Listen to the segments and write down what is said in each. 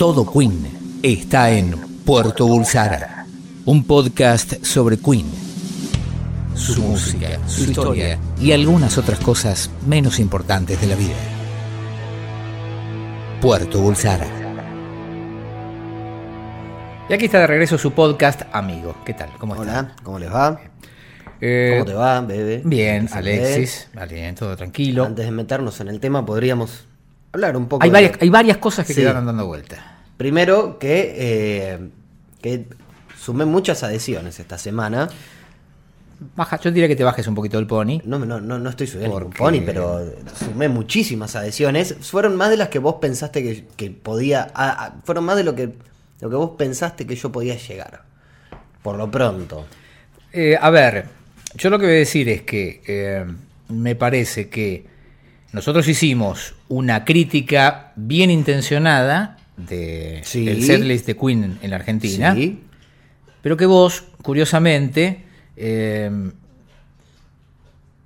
Todo Queen está en Puerto Bulsara, un podcast sobre Queen, su música, su historia y algunas otras cosas menos importantes de la vida. Puerto Bulsara. Y aquí está de regreso su podcast amigo. ¿Qué tal? ¿Cómo está? Hola, ¿cómo les va? Eh, ¿Cómo te va, bebé? Bien, ¿Cómo se Alexis. Bien, todo tranquilo. Antes de meternos en el tema, podríamos hablar un poco. Hay de- varias, hay varias cosas que Sí. quedaron dando vuelta. Primero, que, eh, que sumé muchas adhesiones esta semana. Baja, yo diría que te bajes un poquito el pony. No, no, no, no estoy subiendo Porque- pony, pero sumé muchísimas adhesiones. Fueron más de las que vos pensaste que, que podía. fueron más de lo que, lo que vos pensaste que yo podía llegar. Por lo pronto. Eh, a ver, yo lo que voy a decir es que eh, me parece que nosotros hicimos una crítica bien intencionada de Sí. el setlist de Queen en la Argentina, Sí. pero que vos, curiosamente, eh,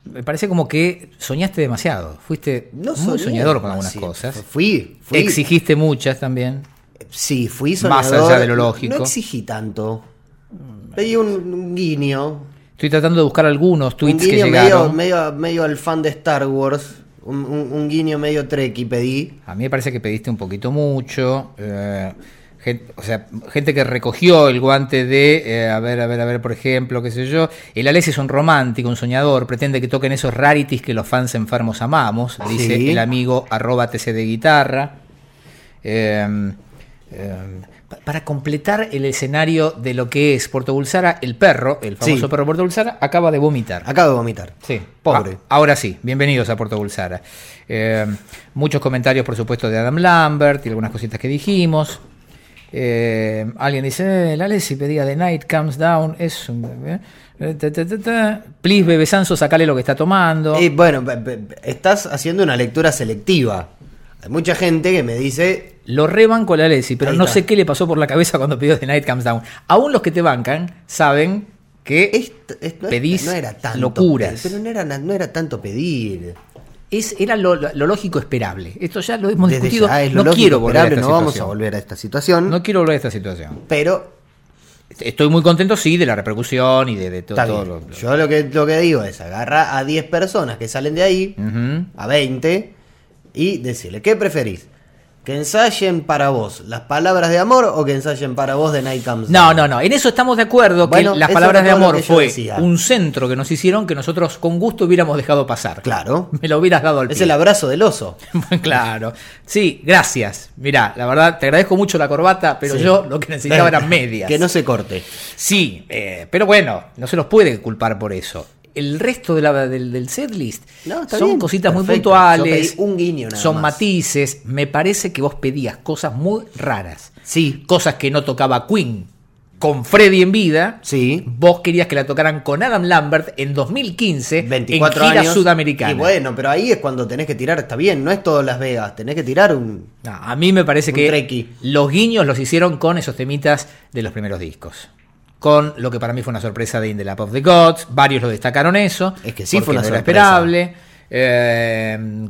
me parece como que soñaste demasiado. Fuiste No muy soñador con algunas cosas. Fui, fui. Exigiste muchas también. Sí, fui Más soñador. allá de lo lógico. No exigí tanto. Pedí un, un guiño. Estoy tratando de buscar algunos Un tweets que guiño medio, llegaron. medio, medio al fan de Star Wars. Un, un- un guiño medio treki pedí. A mí me parece que pediste un poquito mucho. eh, gen- o sea, gente que recogió el guante de, eh, a ver, a ver, a ver, por ejemplo, qué sé yo. El Alessi es un romántico, un soñador, pretende que toquen esos rarities que los fans enfermos amamos, dice Sí. el amigo arroba TC de guitarra. Eh, eh, para completar el escenario de lo que es Puerto Bulsara, el perro, el famoso Sí. perro Puerto Bulsara, acaba de vomitar. Acabo de vomitar. Sí, Pobre. Ah, ahora sí, bienvenidos a Puerto Bulsara. Eh, muchos comentarios, por supuesto, de Adam Lambert y algunas cositas que dijimos. Eh, alguien dice, eh, la Leslie pedía The Night Comes Down, es un bebé. Ta, ta, ta, ta. Please, Bebe Sanso, sacale lo que está tomando. Y bueno, estás haciendo una lectura selectiva. Hay mucha gente que me dice. Lo rebanco a la Leslie, pero Ahí no está. sé qué le pasó por la cabeza cuando pidió The Night Comes Down. Aún los que te bancan saben que "Esto- esto- pedís no era tanto locuras. Pero no era, no era tanto pedir. es, era lo, lo lógico esperable. Esto ya lo hemos Desde discutido. ya lo no quiero volver a esta no vamos a situación. volver a esta situación. No quiero volver a esta situación. pero Estoy muy contento, sí, de la repercusión y de, de to- está todo bien. lo- Yo lo que, lo que digo es agarra a 10 personas que salen de ahí, a 20, y decirle, ¿qué preferís? ¿Que ensayen para vos las palabras de amor o que ensayen para vos de Night Comes No, no, no. En eso estamos de acuerdo Bueno, que las palabras de amor fue decía. un centro que nos hicieron que nosotros con gusto hubiéramos dejado pasar. Claro. Me lo hubieras dado al Es pie. el abrazo del oso. claro. Sí, gracias. Mirá, la verdad, te agradezco mucho la corbata, pero Sí. yo lo que necesitaba eran medias. Que no se corte. Sí, eh, pero bueno, no se los puede culpar por eso. El resto de la- del, del setlist No, son bien, cositas muy puntuales, un guiño nada son más. matices. Me parece que vos pedías cosas muy raras, Sí, cosas que no tocaba Queen con Freddy en vida. sí. Vos querías que la tocaran con Adam Lambert en 2015 24 en gira años. sudamericana. Y bueno, pero ahí es cuando tenés que tirar, está bien, no es todo Las Vegas, tenés que tirar un... No, a mí me parece que treki. los guiños los hicieron con esos temitas de los primeros discos. Con lo que para mí fue una sorpresa de In the Lap of the Gods. Varios lo destacaron eso. Es que sí fue una no era sorpresa. esperable. Eh,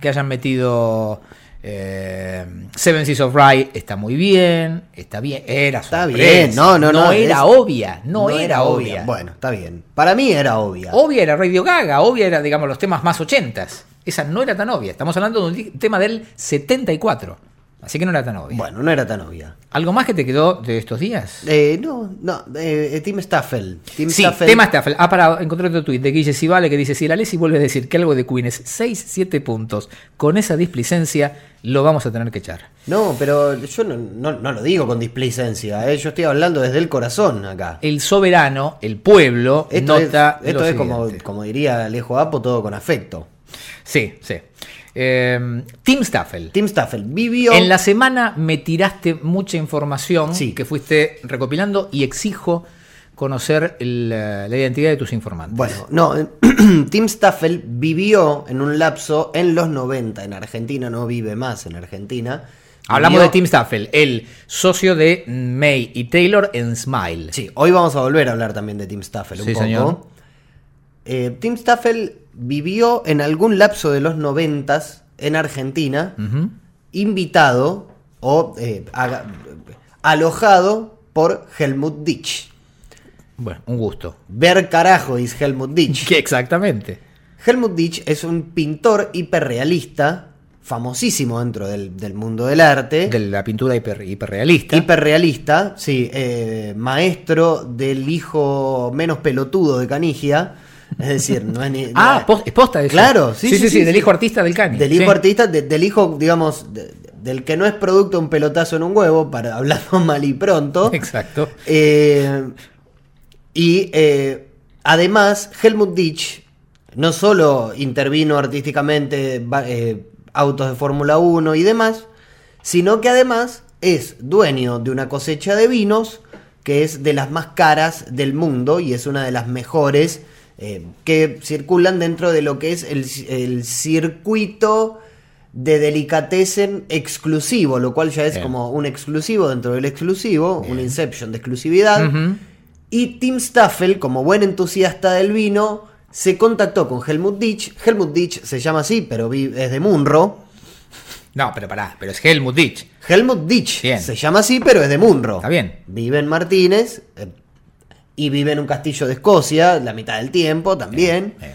que hayan metido eh, Seven Seas of Rye está muy bien. Está bien. Era Está sorpresa. bien, no, no, no. era es- obvia. No, era, obvia. Bueno, está bien. Para mí era obvia. Obvia era Radio Gaga. Obvia era, digamos, los temas más ochentas. Esa no era tan obvia. Estamos hablando de un tema del 74. Así que no era tan obvia. Bueno, no era tan obvia. ¿Algo más que te quedó de estos días? Eh, no, no, eh, Tim Staffel. Tim Sí, Staffel- tema Staffel. Ah, para encontrar otro tuit de Guille Civale que dice: Si la Lesi vuelve a decir que algo de Queen es 6, 7 puntos, con esa displicencia lo vamos a tener que echar. No, pero yo no, no- no lo digo con displicencia, eh, yo estoy hablando desde el corazón acá. El soberano, el pueblo, Esto es, nota. esto lo es como, como diría Alejo Apo, todo con afecto. Sí, sí. Eh, Tim Staffel. Tim Staffel vivió... En la semana me tiraste mucha información Sí. que fuiste recopilando y exijo conocer el, eh, la identidad de tus informantes. Bueno, no, Tim Staffel vivió en un lapso en los 90 en Argentina, no vive más en Argentina. Hablamos Vivió- de Tim Staffel, el socio de May y Taylor en Smile. Sí, hoy vamos a volver a hablar también de Tim Staffel un Sí, poco. señor. Eh, Tim Staffel vivió en algún lapso de los 90 en Argentina, invitado o eh, alojado por Helmut Ditch. Bueno, un gusto. Ver carajo es Helmut Ditch. ¿Qué exactamente? Helmut Ditch es un pintor hiperrealista, famosísimo dentro del, del mundo del arte. De la pintura hiper- hiperrealista. Hiperrealista, sí, eh, maestro del hijo menos pelotudo de Canigia. Es decir, no es ni. ah, pos- es posta eso. Claro, sí, sí, sí, sí, sí, del hijo artista del Cani. Del hijo artista, de- del hijo, digamos, de- del que no es producto un pelotazo en un huevo, para hablando mal y pronto. Exacto. Eh, y eh, además, Helmut Ditch no solo intervino artísticamente eh, autos de Fórmula 1 y demás, sino que además es dueño de una cosecha de vinos que es de las más caras del mundo y es una de las mejores eh, que circulan dentro de lo que es el, el circuito de delicatessen exclusivo, lo cual ya es Bien. como un exclusivo dentro del exclusivo, un inception de exclusividad. Y Tim Staffel, como buen entusiasta del vino, se contactó con Helmut Ditch. Helmut Ditch se llama así, pero es de Munro. No, pero pará, pero es Helmut Ditch. Helmut Ditch Bien. se llama así, pero es de Munro. Está bien. Vive en Martínez eh, y vive en un castillo de Escocia la mitad del tiempo también. Bien.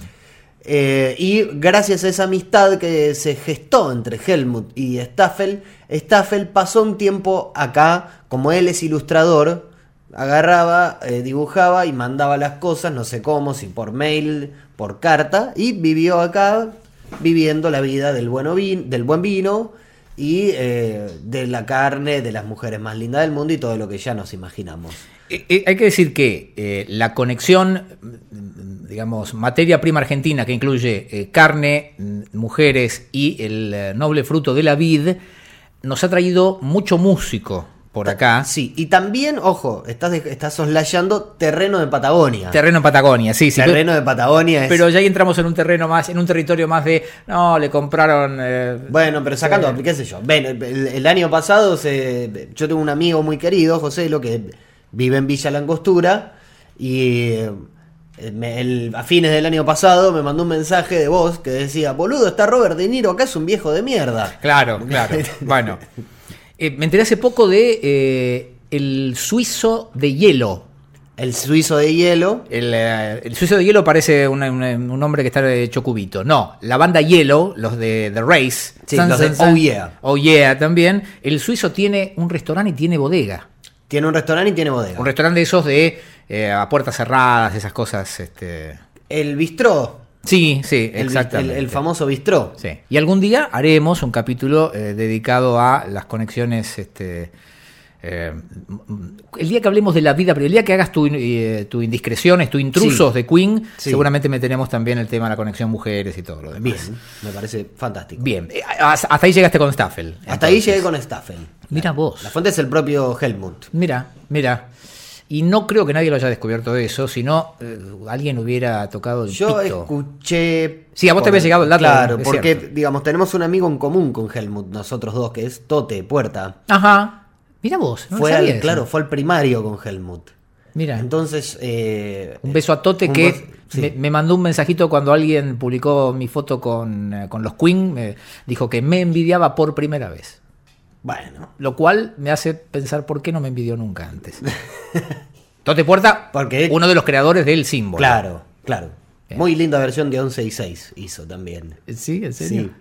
Eh, y gracias a esa amistad que se gestó entre Helmut y Staffel, Staffel pasó un tiempo acá, como él es ilustrador, agarraba, eh, dibujaba y mandaba las cosas, no sé cómo, si por mail, por carta, y vivió acá viviendo la vida del, bueno vin- del buen vino y eh, de la carne de las mujeres más lindas del mundo y todo lo que ya nos imaginamos. Eh, eh, hay que decir que eh, la conexión, mm, digamos, materia prima argentina que incluye eh, carne, mm, mujeres y el eh, noble fruto de la vid, nos ha traído mucho músico por acá. Sí, y también, ojo, estás, de- estás soslayando terreno de Patagonia. Terreno en Patagonia, sí, sí. terreno de Patagonia es... Pero ya ahí entramos en un terreno más, en un territorio más de, no, le compraron... eh, Bueno, pero sacando, Sí. qué sé yo. Ven, el, el año pasado se, yo tengo un amigo muy querido, José, lo que vive en Villa Langostura y eh, me- el- a fines del año pasado me mandó un mensaje de voz que decía, boludo, está Robert De Niro, acá es un viejo de mierda. Claro, claro. bueno, Eh, me enteré hace poco de eh, el suizo de hielo. El suizo de hielo. El, el suizo de hielo parece una- una- un hombre que está hecho cubito. No, la banda Yellow, los de The Race. Sí, los de Oh Yeah. Oh Yeah también. El suizo tiene un restaurante y tiene bodega. Tiene un restaurante y tiene bodega. Un restaurante de esos de eh, a puertas cerradas, esas cosas. Este... El bistró. Sí, sí, El, exactamente. el- el famoso bistró. Sí. Y algún día haremos un capítulo eh, dedicado a las conexiones. Este, eh, el día que hablemos de la vida, pero el día que hagas tu, eh, tu indiscreciones, tu intrusos Sí. de Queen, Sí. seguramente meteremos también el tema de la conexión mujeres y todo lo demás. Bien, me parece fantástico. Bien, eh, hasta ahí llegaste con Staffel. Hasta ahí llegué con Staffel. Mira vos. La fuente es el propio Helmut. Mira, mira. Y no creo que nadie lo haya descubierto eso, sino eh, alguien hubiera tocado el Yo pito. escuché. Sí, a vos te había llegado el dato, Claro, porque, cierto. digamos, tenemos un amigo en común con Helmut, nosotros dos, que es Tote Puerta. Ajá. Mira vos. No fue sabía al, claro, fue al primario con Helmut. Mira. Entonces. eh, Un beso a Tote que sí. me, me mandó un mensajito cuando alguien publicó mi foto con, eh, con los Queen. Me dijo que me envidiaba por primera vez. Bueno. Lo cual me hace pensar por qué no me envidió nunca antes. Tote Puerta, Porque- uno de los creadores del símbolo. Claro, claro. Bien. Muy linda versión de 11 y 6 hizo también. ¿Sí? ¿En serio? Sí.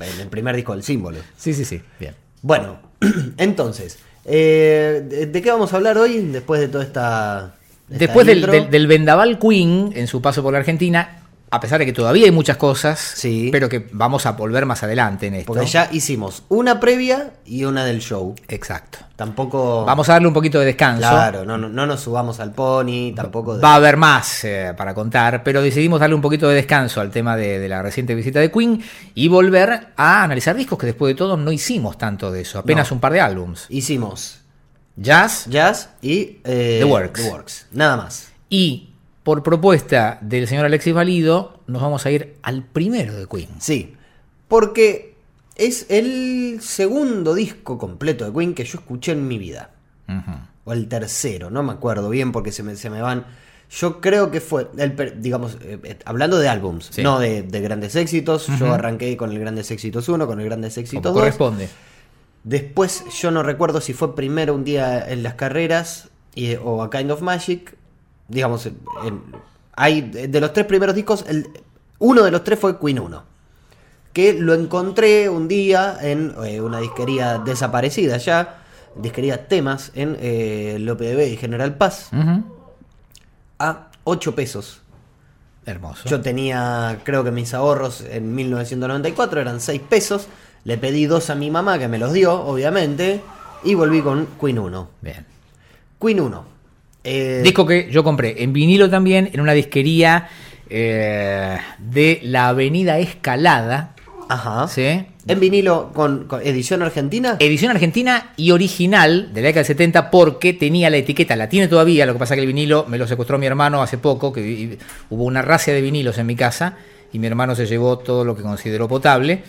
En el primer disco del símbolo. Sí, sí, sí. Bien. Bueno, entonces, eh, ¿de, de qué vamos a hablar hoy después de toda esta. esta Después del, del- del vendaval Queen en su paso por la Argentina, a pesar de que todavía hay muchas cosas, Sí. pero que vamos a volver más adelante en esto. Porque ya hicimos una previa y una del show. Exacto. Tampoco. Vamos a darle un poquito de descanso. Claro, no, no, no nos subamos al pony, tampoco. de- Va a haber más eh, para contar, pero decidimos darle un poquito de descanso al tema de, de la reciente visita de Queen y volver a analizar discos que después de todo no hicimos tanto de eso, apenas No. un par de álbums. Hicimos Jazz Jazz y. eh, The Works. The Works. Nada más. y por propuesta del señor Alexis Valido nos vamos a ir al primero de Queen. Sí. Porque es el segundo disco completo de Queen que yo escuché en mi vida. O el tercero, no me acuerdo bien porque se me, se me van. Yo creo que fue, el, digamos, eh, eh, hablando de álbums, Sí. no de, de grandes éxitos. Yo arranqué con el Grandes Éxitos 1, con el Grandes Como Éxitos 2. corresponde. Después yo no recuerdo si fue primero un día en las carreras y- o a Kind of Magic. Digamos, en- hay de los tres primeros discos, el- uno de los tres fue Queen 1. Que lo encontré un día en eh, una disquería desaparecida ya, disquería Temas en eh, LOPDB y General Paz, a 8 pesos. Hermoso. Yo tenía, creo que mis ahorros en 1994 eran 6 pesos. Le pedí dos a mi mamá que me los dio, obviamente. Y volví con Queen 1. Bien. Queen 1. Eh, Disco que yo compré en vinilo también en una disquería eh, de la Avenida Escalada. Ajá. ¿sí? En vinilo con, con edición argentina. Edición argentina y original de la década del 70 porque tenía la etiqueta, la tiene todavía, lo que pasa que el vinilo me lo secuestró mi hermano hace poco, que hubo una racia de vinilos en mi casa y mi hermano se llevó todo lo que consideró potable.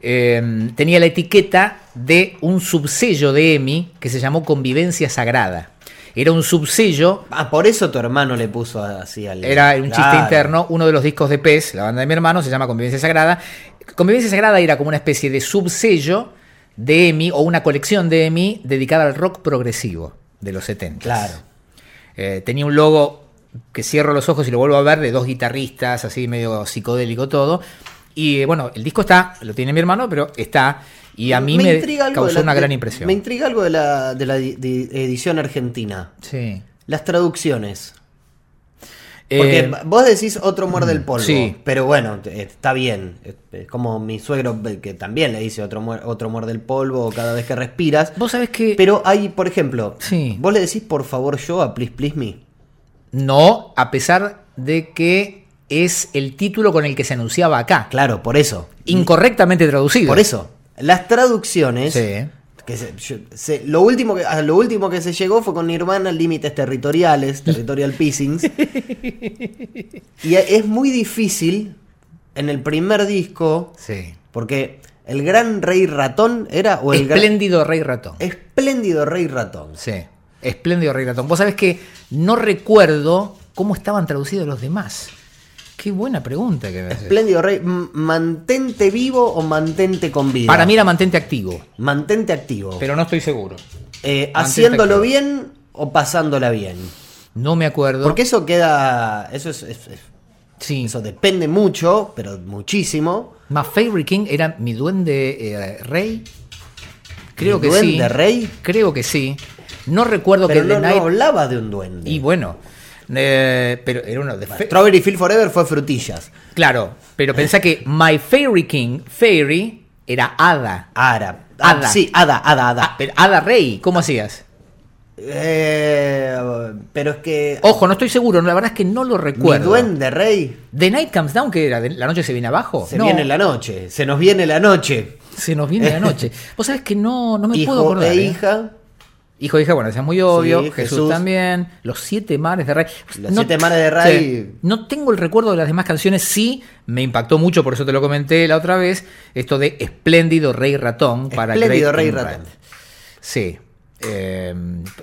Eh, tenía la etiqueta de un subsello de EMI que se llamó Convivencia Sagrada. Era un subsello Ah, por eso tu hermano le puso así al. era un chiste interno. Uno de los discos de Pez, la banda de mi hermano, se llama Convivencia Sagrada. Convivencia Sagrada era como una especie de subsello de EMI o una colección de EMI dedicada al rock progresivo de los 70. Claro. Eh, tenía un logo que cierro los ojos y lo vuelvo a ver de dos guitarristas, así medio psicodélico todo. Y eh, bueno, el disco está, lo tiene mi hermano, pero está. Y a mí me, causó la- una gran impresión. Me intriga algo de la, de la di- di- edición argentina. Sí. Las traducciones. Porque Eh, vos decís otro muerde el polvo. sí. Pero bueno, eh, está bien. Como mi suegro que también le dice otro, muer- otro muerde el polvo cada vez que respiras. vos sabés que. Pero hay, por ejemplo, Sí. vos le decís por favor yo a Please Please Me. No, a pesar de que es el título con el que se anunciaba acá. Claro, por eso. Incorrectamente traducido. Por eso. Las traducciones. Sí. Que se- yo- se- lo, último que, a lo último que se llegó fue con Nirvana, límites territoriales, territorial pissings. y es muy difícil en el primer disco, Sí. porque el gran rey ratón era, o el gran- Espléndido Rey Ratón. espléndido rey ratón. Sí. Espléndido Rey Ratón. Vos sabés que no recuerdo cómo estaban traducidos los demás. Qué buena pregunta que me haces. Espléndido rey, mantente vivo o mantente con vida. Para mí era mantente activo, Mantente activo. pero no estoy seguro. Eh, haciéndolo activo. bien o pasándola bien. No me acuerdo. Porque eso queda. Eso es- es- es Sí. Eso depende mucho, pero muchísimo. My favorite king era mi duende eh, rey. Creo ¿Mi que duende sí. rey? Creo que sí. No recuerdo Pero que no, The no Night. hablaba de un duende. Y bueno, eh, pero era uno de fe- Strawberry Field Forever fue frutillas. Claro, pero pensá que My Fairy King, Fairy, era Hada. Ara. Ah, sí, Hada, Hada, Hada. Ah, pero Hada Rey, ¿cómo hacías? Eh, pero es que. Ojo, no estoy seguro, la verdad es que no lo mi recuerdo. duende rey The Night Comes Down, que era? ¿De- ¿La noche se viene abajo? se No, viene la noche. Se nos viene la noche. Se nos viene la noche. Vos sabés que no, no me Hijo puedo acordar. e ¿eh? Hijo e hija, bueno, eso es muy obvio. Sí, Jesús, Jesús. también. Los siete mares de Rey. Los siete mares de Rey. No tengo el recuerdo de las demás canciones. Sí, me impactó mucho, por eso te lo comenté la otra vez. Esto de Espléndido Rey Ratón para Espléndido Great Rey. Ratón. Sí. Eh,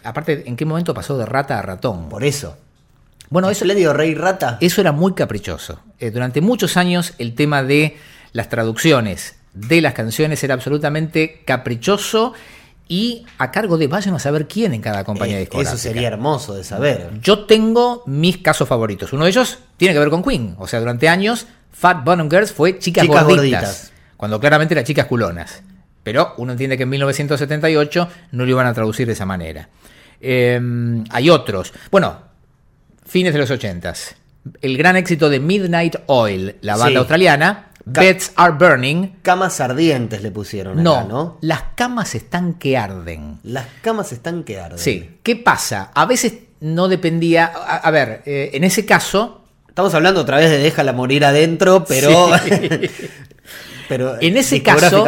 aparte, ¿en qué momento pasó de rata a ratón? Por eso. Bueno, eso, Espléndido rey rata. eso era muy caprichoso. Eh, durante muchos años el tema de las traducciones de las canciones era absolutamente caprichoso y a cargo de vayan a saber quién en cada compañía Eh, discográfica. eso sería hermoso de saber. Yo tengo mis casos favoritos. Uno de ellos tiene que ver con Queen. O sea, durante años Fat Bottom Girls fue chicas, Chicas gorditas, gorditas. Cuando claramente eran chicas culonas. Pero uno entiende que en 1978 no lo iban a traducir de esa manera. Eh, hay otros. Bueno, fines de los 80s. El gran éxito de Midnight Oil, la banda Sí. australiana. Beds Are Burning. Camas ardientes le pusieron No, acá, ¿no? las camas están que arden. Las camas están que arden. Sí. ¿Qué pasa? A veces no dependía. A, a ver, eh, en ese caso, Estamos hablando otra vez de déjala morir adentro, pero. pero En ese caso,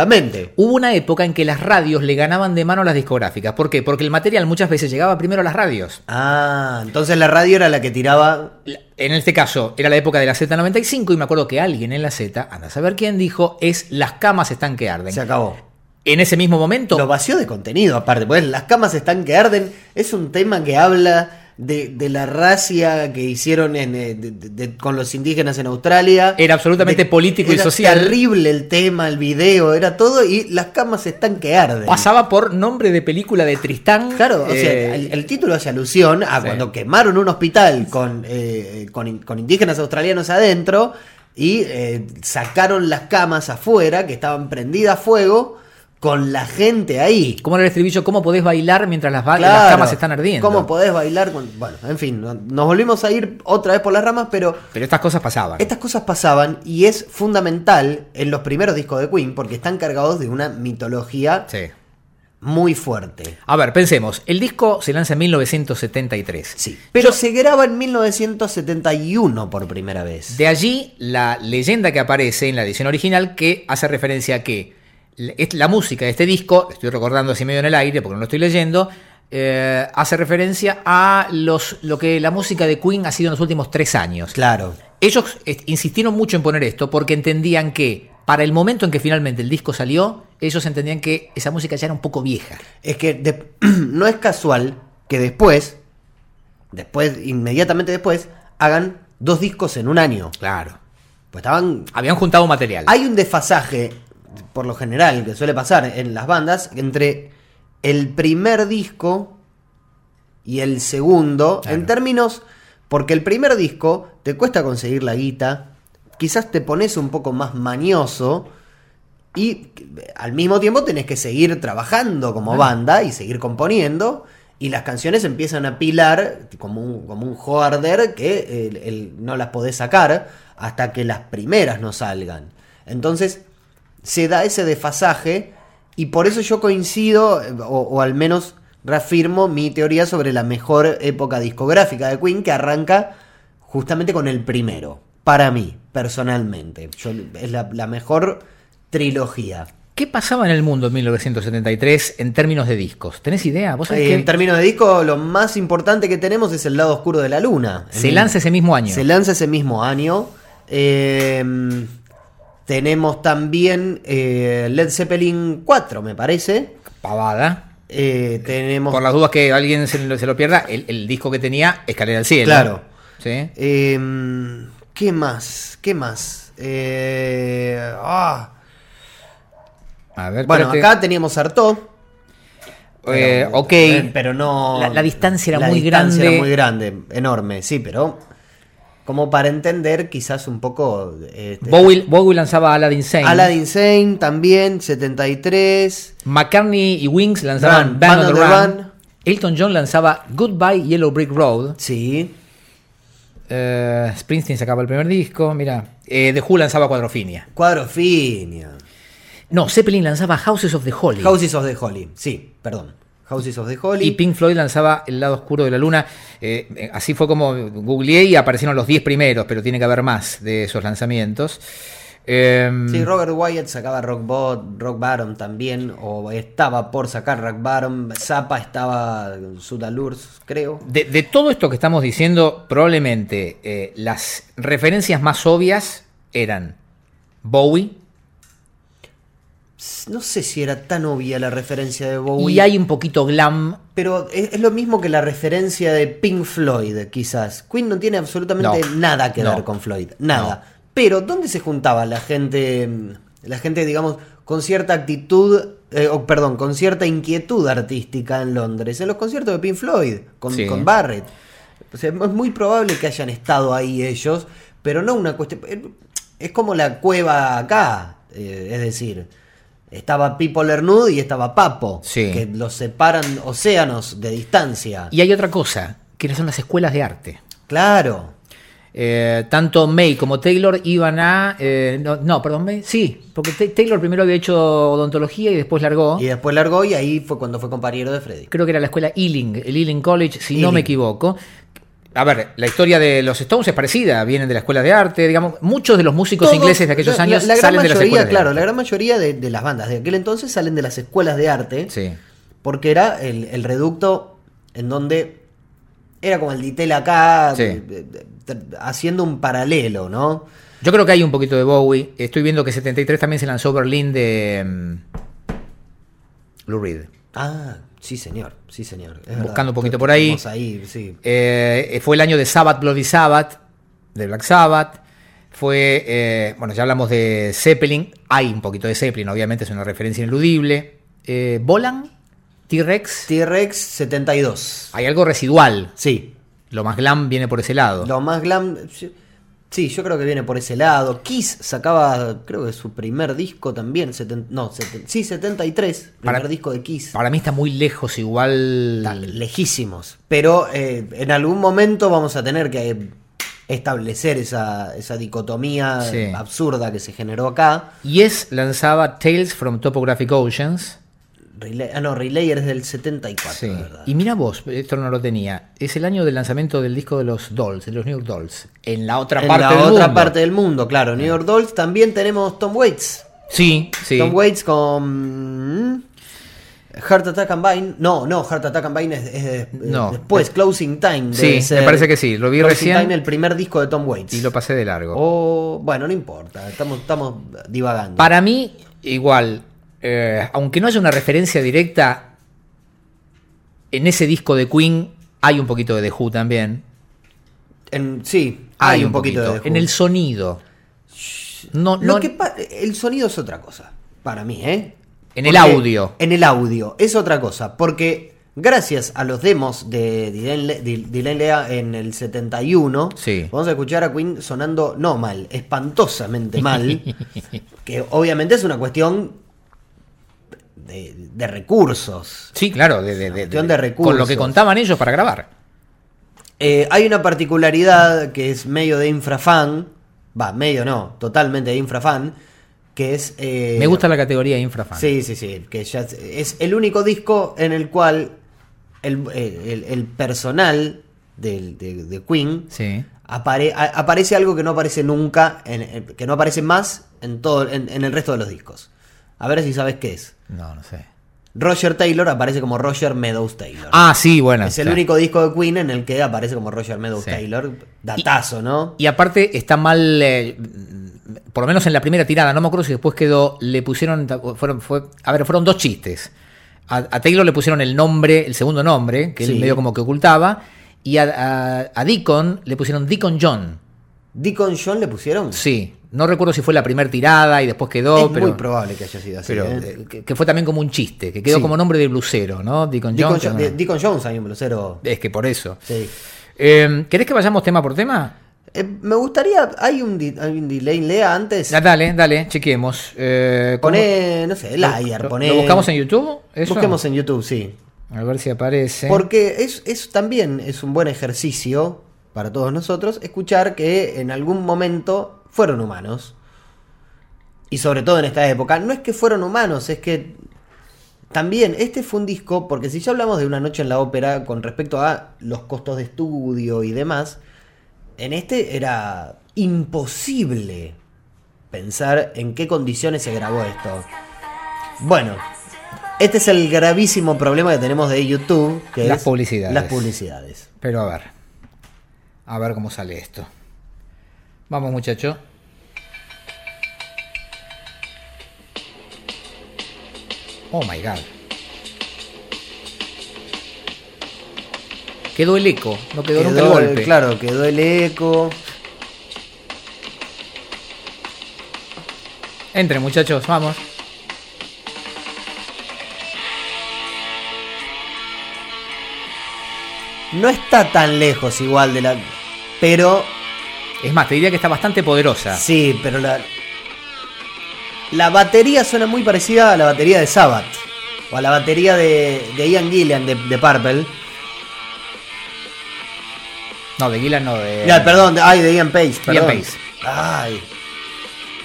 hubo una época en que las radios le ganaban de mano a las discográficas. ¿Por qué? Porque el material muchas veces llegaba primero a las radios. Ah, entonces la radio era la que tiraba. En este caso, era la época de la Z95 y me acuerdo que alguien en la Z, anda a saber quién, dijo, es las camas están que arden. Se acabó. En ese mismo momento, Lo vació de contenido, aparte, pues las camas están que arden. Es un tema que habla de, de la racia que hicieron en, eh, de- con los indígenas en Australia. Era absolutamente político y social. terrible el tema, el video, era todo, y las camas están que arden. Pasaba por nombre de película de Tristán. Claro, o sea, eh, el, el título hace alusión a Sí. cuando quemaron un hospital con, eh, con, con indígenas australianos adentro y eh, sacaron las camas afuera que estaban prendidas a fuego con la gente ahí. ¿Cómo era el estribillo? ¿Cómo podés bailar mientras las, ba- las Claro, camas están ardiendo? ¿Cómo podés bailar? con- Bueno, en fin, no- nos volvimos a ir otra vez por las ramas, pero Pero estas cosas pasaban. estas cosas pasaban y es fundamental en los primeros discos de Queen porque están cargados de una mitología Sí. muy fuerte. A ver, pensemos. El disco se lanza en 1973. Sí, pero se graba en 1971 por primera vez. De allí la leyenda que aparece en la edición original que hace referencia a que la- música de este disco, estoy recordando así medio en el aire porque no lo estoy leyendo, eh, hace referencia a los, lo que la música de Queen ha sido en los últimos tres años. Claro. Ellos insistieron mucho en poner esto porque entendían que para el momento en que finalmente el disco salió, ellos entendían que esa música ya era un poco vieja. Es que de- no es casual que después, después, inmediatamente después, hagan dos discos en un año. Claro. Pues estaban. Habían juntado material. Hay un desfasaje, por lo general, que suele pasar en las bandas, entre el primer disco y el segundo, Claro. en términos. Porque el primer disco te cuesta conseguir la guita, quizás te pones un poco más mañoso. Y al mismo tiempo tenés que seguir trabajando como banda y seguir componiendo. Y las canciones empiezan a pilar como un, como un hoarder que el- el- no las podés sacar hasta que las primeras no salgan. Entonces se da ese desfasaje y por eso yo coincido, eh, o, o al menos reafirmo mi teoría sobre la mejor época discográfica de Queen que arranca justamente con el primero. Para mí, personalmente. Yo- es la, la mejor trilogía. ¿Qué pasaba en el mundo en 1973 en términos de discos? ¿Tenés idea? ¿Vos sabés Eh, que en términos de disco, lo más importante que tenemos es el lado oscuro de la luna. se lanza ese mismo año? Se lanza ese mismo año. Eh, tenemos también eh, Led Zeppelin 4, me parece. Pavada. Eh, tenemos. Por las dudas que alguien se lo, se lo pierda, el, el disco que tenía, Escalera al Cielo. Claro. ¿Sí? Eh, ¿Qué más? ¿Qué más? Eh, ah. A ver, Bueno, espérate. acá teníamos Artaud. Eh, Pero- ok. Pero no. La- la distancia era la muy distancia grande. Era muy grande, enorme, sí, pero. Como para entender, quizás un poco. este, Bowie, Bowie lanzaba Aladdin Sane. Aladdin Sane también, 73. McCartney y Wings lanzaban Run, Band on the Run. Run. Elton John lanzaba Goodbye Yellow Brick Road. Sí. Eh, Springsteen sacaba el primer disco. Mira, eh, The Who lanzaba Cuadrofinia. Cuadrofinia. No, Zeppelin lanzaba Houses of the Holy. Houses of the Holy. Sí, perdón. Houses of the Holy. Y Pink Floyd lanzaba El lado oscuro de la luna. Eh, eh, así fue como googleé y aparecieron los 10 primeros, pero tiene que haber más de esos lanzamientos. Eh, Sí, Robert Wyatt sacaba Rock, Bot- Rock Bottom también, o estaba por sacar Rock Bottom. Zappa estaba Sudalurs, creo. de, de todo esto que estamos diciendo, probablemente eh, las referencias más obvias eran Bowie No sé si era tan obvia la referencia de Bowie. y hay un poquito glam. Pero es, es lo mismo que la referencia de Pink Floyd, quizás. Queen no tiene absolutamente No, nada que no, ver con Floyd. Nada. Pero, ¿dónde se juntaba la gente, la gente, digamos, con cierta actitud, eh, o, perdón, con cierta inquietud artística en Londres? En los conciertos de Pink Floyd, con, Sí. con Barrett. O sea, es muy probable que hayan estado ahí ellos, pero no una cuestión... Es como la cueva acá, eh, es decir... Estaba Pipo Lernud y estaba Papo, Sí. que los separan océanos de distancia. Y hay otra cosa, que son las escuelas de arte. Claro, Eh, tanto May como Taylor iban a. eh, no, no, perdón, May. Sí, porque Ta- Taylor primero había hecho odontología y después largó. y después largó y ahí fue cuando fue compañero de Freddy. Creo que era la escuela Ealing, el Ealing College, si no me equivoco. A ver, la historia de los Stones es parecida, vienen de la escuela de arte, digamos, muchos de los músicos Todos- ingleses de aquellos la- años la, salen de las escuelas de claro, arte. la gran mayoría de, de las bandas de aquel entonces salen de las escuelas de arte, Sí. porque era el, el reducto en donde era como el Ditel acá, Sí. de- de- de- haciendo un paralelo, ¿no? Yo creo que hay un poquito de Bowie. Estoy viendo que 73 también se lanzó Berlín de mm, Lou Reed. Ah, sí, señor. Sí, señor. es Buscando verdad. un poquito por ahí. Ahí, sí. Eh, fue el año de Sabbath Bloody Sabbath, de Black Sabbath. Fue, eh, bueno, ya hablamos de Zeppelin. Hay un poquito de Zeppelin, obviamente es una referencia ineludible. Eh, Bolan, T-Rex. T-Rex 72. Hay algo residual. Sí. Lo más glam viene por ese lado. Lo más glam. Sí, yo creo que viene por ese lado. Kiss sacaba, creo que su primer disco también. seten- no, seten- sí, 73. Primer Para- disco de Kiss. Para mí está muy lejos, igual. Está lejísimos. Pero eh, en algún momento vamos a tener que establecer esa, esa dicotomía Sí. absurda que se generó acá. Yes lanzaba Tales from Topographic Oceans. Relay- ah, no, Relayer es del 74, Sí. verdad. Y mira vos, esto no lo tenía. Es el año del lanzamiento del disco de los Dolls, de los New York Dolls. En la otra en parte la del otra mundo. parte del mundo, claro. New York Dolls también tenemos Tom Waits. Sí, sí. Tom Waits con mm, Heart Attack and Vine. No, no, Heart Attack and Vine es, No. después, Closing Time. Sí, debe me ser. parece que sí, lo vi Closing recién. Time, el primer disco de Tom Waits. Y lo pasé de largo. O, bueno, no importa, estamos, estamos divagando. Para mí, igual, eh, aunque no haya una referencia directa, en ese disco de Queen hay un poquito de The Who también. En- sí, hay, un poquito, de The En Who. el sonido. No, Lo no- que el sonido es otra cosa, para mí, ¿eh? En el audio. En el audio, es otra cosa, porque gracias a los demos de Dylan Lea en el 71, Sí. vamos a escuchar a Queen sonando no mal, espantosamente mal, que obviamente es una cuestión de, de recursos. Sí, claro, de, de- de- Cuestión de- de con lo que recursos. contaban ellos para grabar. Eh, hay una particularidad que es medio de infrafan, va, medio no, totalmente de infrafan, que es... eh, Me gusta la categoría infrafan. Sí, sí, sí. Que ya es, es el único disco en el cual el, el- el personal del- de, de Queen Sí. apare- a- aparece algo que no aparece nunca, en- en- que no aparece más en, todo, en, en el resto de los discos. A ver si sabes qué es. No, no sé. Roger Taylor aparece como Roger Meadows Taylor. Ah, sí, bueno. es el claro. único disco de Queen en el que aparece como Roger Meadows Sí. Taylor. Datazo, ¿no? Y aparte está mal, eh, por lo menos en la primera tirada, no me acuerdo si después quedó, le pusieron, fueron, fue, a ver, fueron dos chistes. A, a Taylor le pusieron el nombre, el segundo nombre, que Sí. él medio como que ocultaba, y a, a- a Deacon le pusieron Deacon John. Deacon John le pusieron. Sí, no recuerdo si fue la primera tirada y después quedó, es pero, muy probable que haya sido así. pero ¿eh? eh, que, que fue también como un chiste, que quedó Sí. como nombre de blusero, ¿no? Deacon, Deacon, John. Jo- que de- no- Deacon Jones hay un blusero. es que por eso. Sí. Eh, ¿Querés que vayamos tema por tema? Eh, me gustaría. ¿Hay un, hay un delay lea antes? Da- Dale, dale, chequemos. ¿cómo- Poné, no sé, ¿Lo, poné. lo buscamos en YouTube? ¿Eso? Busquemos en YouTube, sí. A ver si aparece. Porque es, es también es un buen ejercicio para todos nosotros escuchar que en algún momento fueron humanos. Y sobre todo en esta época. No es que fueron humanos, es que también este fue un disco, porque si ya hablamos de una noche en la ópera con respecto a los costos de estudio y demás, en este era imposible pensar en qué condiciones se grabó esto. Bueno, este es el gravísimo problema que tenemos de YouTube, que Las es publicidades. Las publicidades. Pero a ver. A ver cómo sale esto. Vamos, muchacho. Oh my god. Quedó el eco, no quedó, nunca el Quedó, golpe. Claro, quedó el eco. Entre, muchachos, vamos. No está tan lejos igual de la... Pero Es más, te diría que está bastante poderosa. Sí, pero la. La batería suena muy parecida a la batería de Sabbath. O a la batería de, de Ian Gillian de, de Purple. No, de Gillan no, de. Ya, perdón, de, ay, de Ian Pace. Eh, Ian Perdón. Pace. Ay.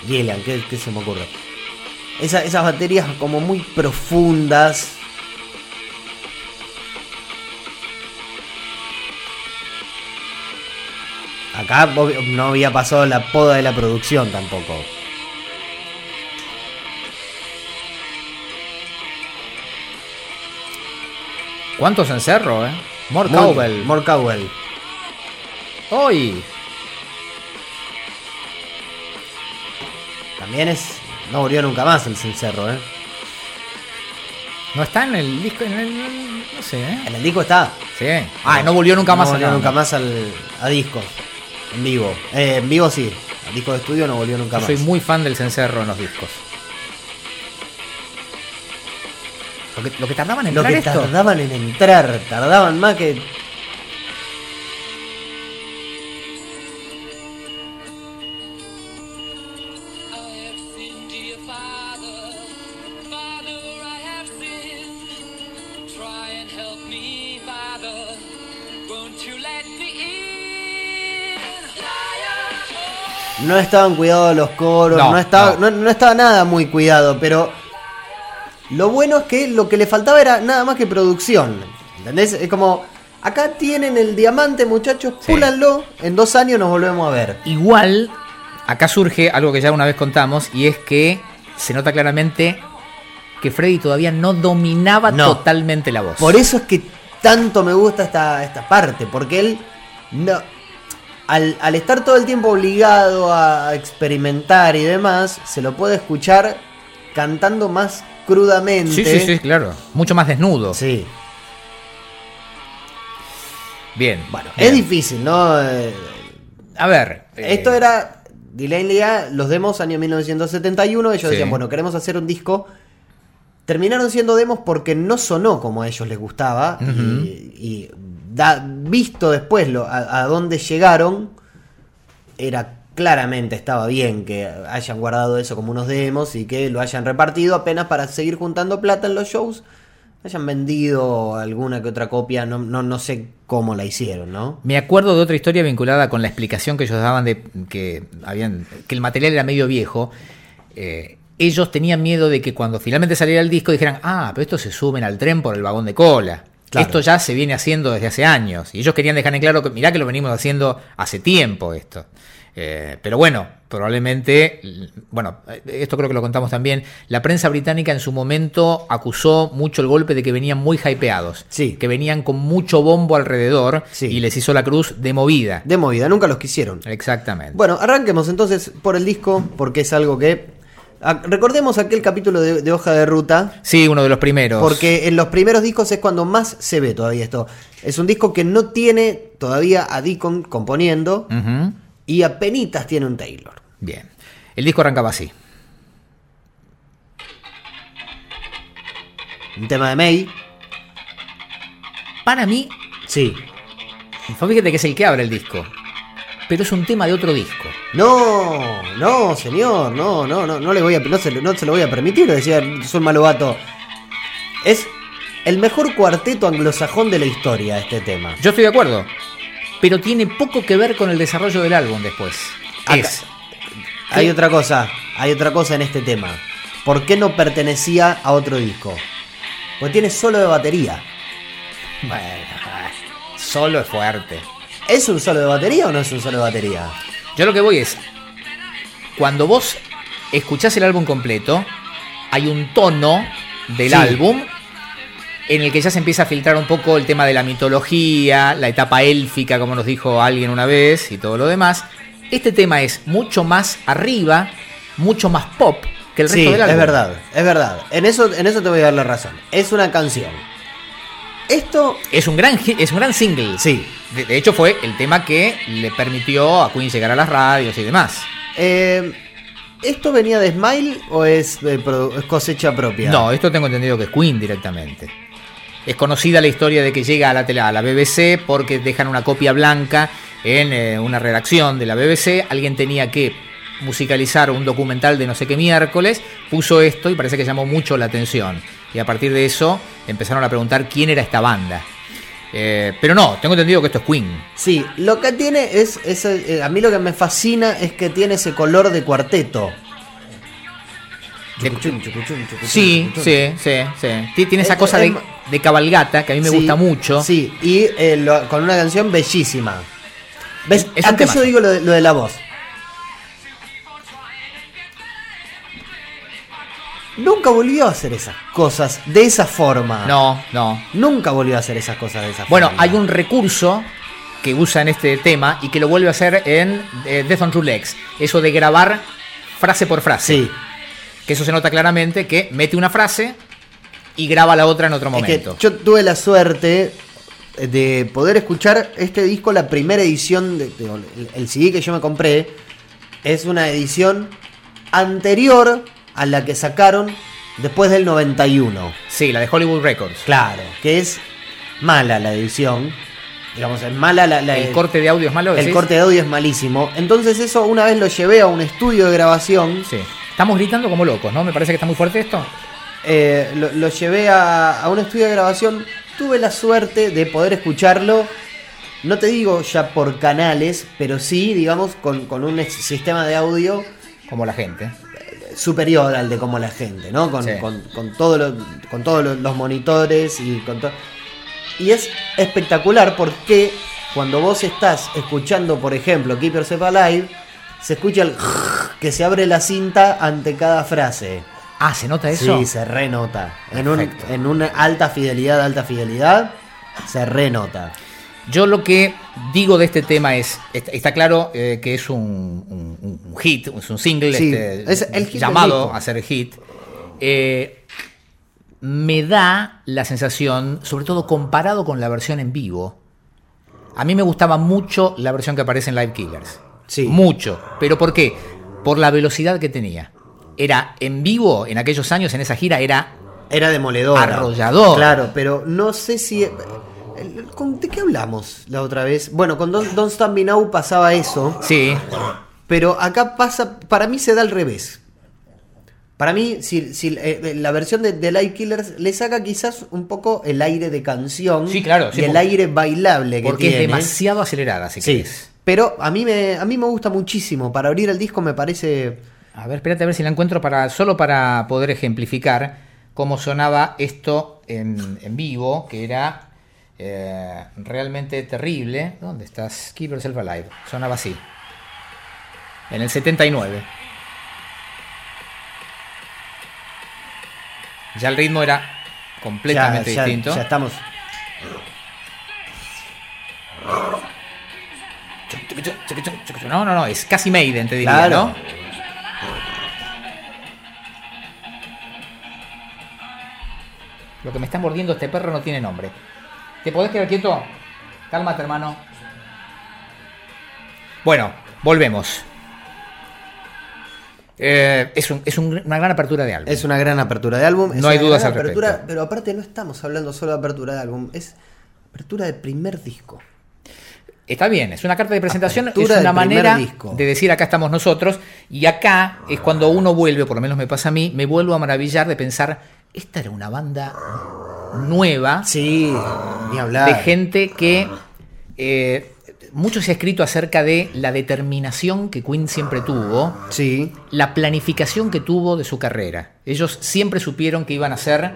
Gillian, ¿qué, qué se me ocurre? Esa- esas baterías como muy profundas. Acá no había pasado la poda de la producción tampoco. ¿Cuántos encerro, eh? More Cowbell. More Cowbell. ¡Hoy! También es. No volvió nunca más el cencerro, ¿eh? No está en el disco, en el, no sé, ¿eh? En el disco está. Sí. Ah, no volvió nunca más no a volvió nunca más al, a discos. En vivo. Eh, en vivo sí. Al disco de estudio no volvió nunca Yo más. soy muy fan del cencerro en los discos. Lo que, lo que tardaban en Lo entrar que esto. tardaban en entrar, tardaban más que. No estaban cuidados los coros, no, No, estaba, no. no. no estaba nada muy cuidado, pero lo bueno es que lo que le faltaba era nada más que producción. ¿Entendés? Es como, acá tienen el diamante, muchachos, Sí. púlanlo, en dos años nos volvemos a ver. Igual, acá surge algo que ya una vez contamos, y es que se nota claramente que Freddy todavía no dominaba No. totalmente la voz. Por eso es que tanto me gusta esta, esta parte, porque él no, al, al estar todo el tiempo obligado a experimentar y demás, se lo puede escuchar cantando más crudamente. Sí, sí, sí, claro. Mucho más desnudo. Sí. Bien. Bueno, bien. es difícil, ¿no? Eh, A ver. Esto eh, era Delay Lea, los demos año 1971, ellos Sí. decían, bueno, queremos hacer un disco. Terminaron siendo demos porque no sonó como a ellos les gustaba y- da- visto después lo, a, a dónde llegaron, era claramente estaba bien que hayan guardado eso como unos demos y que lo hayan repartido apenas para seguir juntando plata en los shows. Hayan vendido alguna que otra copia, no, no, no sé cómo la hicieron, ¿no? Me acuerdo de otra historia vinculada con la explicación que ellos daban de que habían que el material era medio viejo. Eh, ellos tenían miedo de que cuando finalmente saliera el disco dijeran, ah, pero estos se suben al tren por el vagón de cola. Claro. Esto ya se viene haciendo desde hace años. Y ellos querían dejar en claro que, mirá que lo venimos haciendo hace tiempo esto. Eh, pero bueno, probablemente, l- bueno, esto creo que lo contamos también, la prensa británica en su momento acusó mucho el golpe de que venían muy hypeados, Sí. que venían con mucho bombo alrededor Sí. y les hizo la cruz de movida. De movida, nunca los quisieron. Exactamente. Bueno, arranquemos entonces por el disco, porque es algo que... Recordemos aquel capítulo de, de hoja de ruta, Sí, uno de los primeros. porque en los primeros discos es cuando más se ve todavía esto. Es un disco que no tiene todavía a Deacon componiendo Ujú. Y apenas tiene un Taylor. Bien. El disco arrancaba así. Un tema de May, Para mí, sí. fíjate que es el que abre el disco. Pero es un tema de otro disco. No, no, señor, no, no, no, no le voy a, no se, lo- no se lo voy a permitir, decía soy Malovato. Es el mejor cuarteto anglosajón de la historia este tema. Yo estoy de acuerdo. Pero tiene poco que ver con el desarrollo del álbum después. Acá- Es. Hay ¿Qué? otra cosa, hay otra cosa en este tema. ¿Por qué no pertenecía a otro disco? Porque tiene solo de batería. Bueno, solo es fuerte. ¿Es un solo de batería o no es un solo de batería? Yo lo que voy es. Cuando vos escuchás el álbum completo, hay un tono del Sí. álbum en el que ya se empieza a filtrar un poco el tema de la mitología, la etapa élfica, como nos dijo alguien una vez, y todo lo demás. Este tema es mucho más arriba, mucho más pop que el resto Sí, del álbum. es verdad, es verdad. En eso, en eso te voy a dar la razón. Es una canción. Esto, Es un gran, es un gran single. sí. De, de hecho, fue el tema que le permitió a Queen llegar a las radios y demás. Eh, ¿Esto venía de Smile o es, eh, es cosecha propia? No, esto tengo entendido que es Queen directamente. Es conocida la historia de que llega a la, tele- a la BBC porque dejan una copia blanca en eh, una redacción de la BBC. Alguien tenía que musicalizar un documental de no sé qué miércoles, puso esto y parece que llamó mucho la atención. Y a partir de eso empezaron a preguntar quién era esta banda. Eh, pero no, tengo entendido que esto es Queen. Sí, lo que tiene es, es, eh, a mí lo que me fascina es que tiene ese color de cuarteto. De- Chucuchum, chucuchum, chucuchum, Sí, sí, sí, sí. Ti- Tiene esa Es- cosa de, de cabalgata que a mí me Sí, gusta mucho. Sí, y eh, lo- con una canción bellísima. ¿Ves? Es temazo. yo digo lo de, lo de la voz. Nunca volvió a hacer esas cosas de esa forma. No, no. Nunca volvió a hacer esas cosas de esa Bueno, forma. hay un recurso que usa en este tema y que lo vuelve a hacer en eh, Death on True Legs. Eso de grabar frase por frase. Sí, Que eso se nota claramente que mete una frase y graba la otra en otro Es que momento. yo tuve la suerte de poder escuchar este disco, la primera edición, de, de- el, el CD que yo me compré, es una edición anterior a la que sacaron después del 91. Sí, la de Hollywood Records. Claro, que es mala la edición. Digamos, es mala la, la- El corte de audio es malo. el corte de audio es malísimo. Entonces eso una vez lo llevé a un estudio de grabación. Sí. Estamos gritando como locos, ¿no? Me parece que está muy fuerte esto. Eh, lo, lo llevé a, a un estudio de grabación. Tuve la suerte de poder escucharlo. No te digo ya por canales, pero sí, digamos, con, con un sistema de audio Como la gente. superior al de como la gente, ¿no? Con, Sí. con, con todos los, con todos los, los monitores y con todo. Y es espectacular porque cuando vos estás escuchando, por ejemplo, Keep Yourself Alive, se escucha el que se abre la cinta ante cada frase. Ah, ¿se nota eso? Sí, se renota. En, un, en una alta fidelidad, alta fidelidad, se renota. Yo lo que digo de este tema es, está, claro eh, que es un, un- un hit, es un single Sí, este, es el hit llamado a ser hit. Eh, me da la sensación, sobre todo comparado con la versión en vivo, a mí me gustaba mucho la versión que aparece en Live Killers. Sí. Mucho. ¿Pero por qué? Por la velocidad que tenía. Era en vivo, en aquellos años, en esa gira, era Era demoledora. Arrollador. Claro, pero no sé si. ¿con- ¿De qué hablamos la otra vez? Bueno, con Don't, Don't Stop Me Now pasaba eso. Sí, Pero acá pasa. Para mí se da al revés. Para mí, si, si, eh, la versión de, de Live Killers le saca quizás un poco el aire de canción. Sí, claro, sí, y el porque- aire bailable que porque es tiene. demasiado acelerada, si Sí. querés. Pero a mí, me, a mí me gusta muchísimo. Para abrir el disco me parece. A ver, espérate a ver si la encuentro para solo para poder ejemplificar cómo sonaba esto en, en vivo, que era eh, realmente terrible. ¿Dónde estás? Keep Yourself Alive. Sonaba así. En el 79. Ya el ritmo era completamente ya, ya- distinto. ya estamos. No, no, no, es casi Maiden, te diría, Claro. ¿no? Lo que me está mordiendo este perro no tiene nombre. ¿Te podés quedar quieto? Cálmate, hermano. Bueno, volvemos. Eh, es un- es un- una gran apertura de álbum. Es una gran apertura de álbum. No hay dudas al apertura, respecto. Pero aparte no estamos hablando solo de apertura de álbum, es apertura del primer disco. Está bien, es una carta de presentación, Apertura es una manera disco. de decir acá estamos nosotros y acá es cuando uno vuelve, por lo menos me pasa a mí, me vuelvo a maravillar de pensar, esta era una banda nueva Sí, ni hablar. de gente que eh, mucho se ha escrito acerca de la determinación que Queen siempre tuvo, Sí, la planificación que tuvo de su carrera. Ellos siempre supieron que iban a ser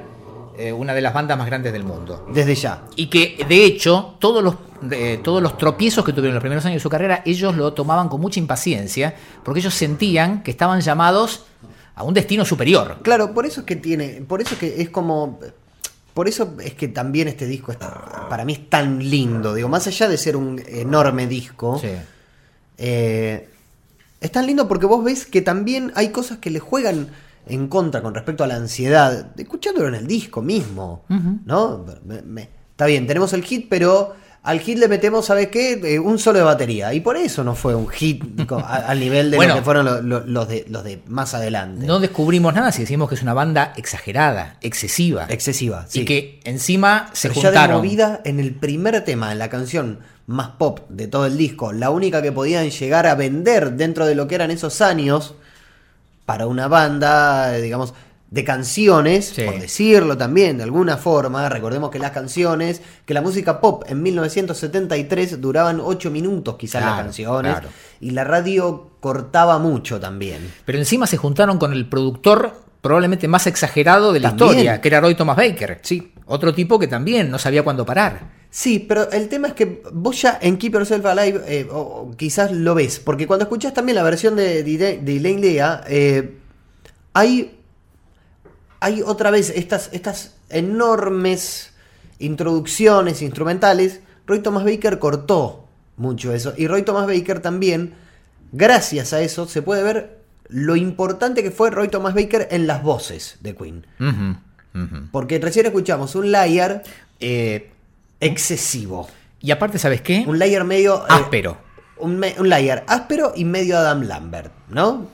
eh, una de las bandas más grandes del mundo. desde ya. Y que de hecho todos los, eh, todos los tropiezos que tuvieron en los primeros años de su carrera, ellos lo tomaban con mucha impaciencia, porque ellos sentían que estaban llamados a un destino superior. Claro, por eso es que tiene, por eso es que es como, por eso es que también este disco es, para mí es tan lindo, digo, más allá de ser un enorme disco, Sí. eh, es tan lindo porque vos ves que también hay cosas que le juegan en contra con respecto a la ansiedad, escuchándolo en el disco mismo. ¿no? Me- me- está bien, tenemos el hit, pero al hit le metemos, ¿sabes qué? Eh, un solo de batería. Y por eso no fue un hit al nivel de Bueno. lo que fueron lo- lo- los, de, los de más adelante. No descubrimos nada si decimos que es una banda exagerada, excesiva. Excesiva, sí. Y que encima se Pero ya de juntaron. movida en el primer tema, en la canción más pop de todo el disco, la única que podían llegar a vender dentro de lo que eran esos años para una banda, eh, digamos, de canciones, Sí. por decirlo también de alguna forma. Recordemos que las canciones, que la música pop en 1973 duraban 8 minutos quizás las canciones, claro. y la radio cortaba mucho también. Pero encima se juntaron con el productor probablemente más exagerado de la También. historia, que era Roy Thomas Baker. Sí. Otro tipo que también no sabía cuándo parar. Sí, pero el tema es que vos ya en Keep Yourself Alive eh, quizás lo ves, porque cuando escuchás también la versión de, de, de Elaine Lea, eh, hay, hay otra vez estas, estas enormes introducciones instrumentales. Roy Thomas Baker cortó mucho eso, y Roy Thomas Baker también, gracias a eso, se puede ver lo importante que fue Roy Thomas Baker en las voces de Queen. Porque recién escuchamos un layer Eh, excesivo. y aparte, ¿sabes qué? Un layer medio... eh, Áspero. un, me- un layer áspero y medio Adam Lambert, ¿no?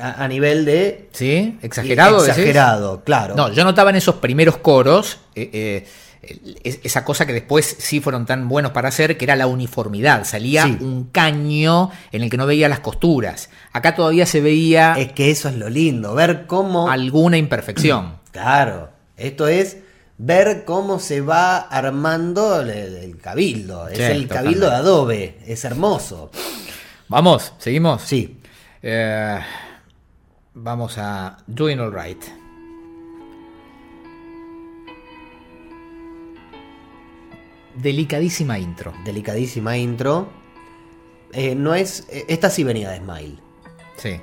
A, a nivel de... ¿Sí? ¿Exagerado? decís? Exagerado, claro. No, yo notaba en esos primeros coros eh, eh, es- esa cosa que después sí fueron tan buenos para hacer, que era la uniformidad. Salía Sí. un caño en el que no veía las costuras. Acá todavía se veía Es que eso es lo lindo, ver cómo... alguna imperfección. Claro, esto es ver cómo se va armando el, el cabildo. Es Sí, el cabildo de. Adobe, es hermoso. Vamos, seguimos. Sí, Eh, vamos a Doing All Right. Delicadísima intro. delicadísima intro. Eh, no es... eh, Esta sí venía de Smile. Sí.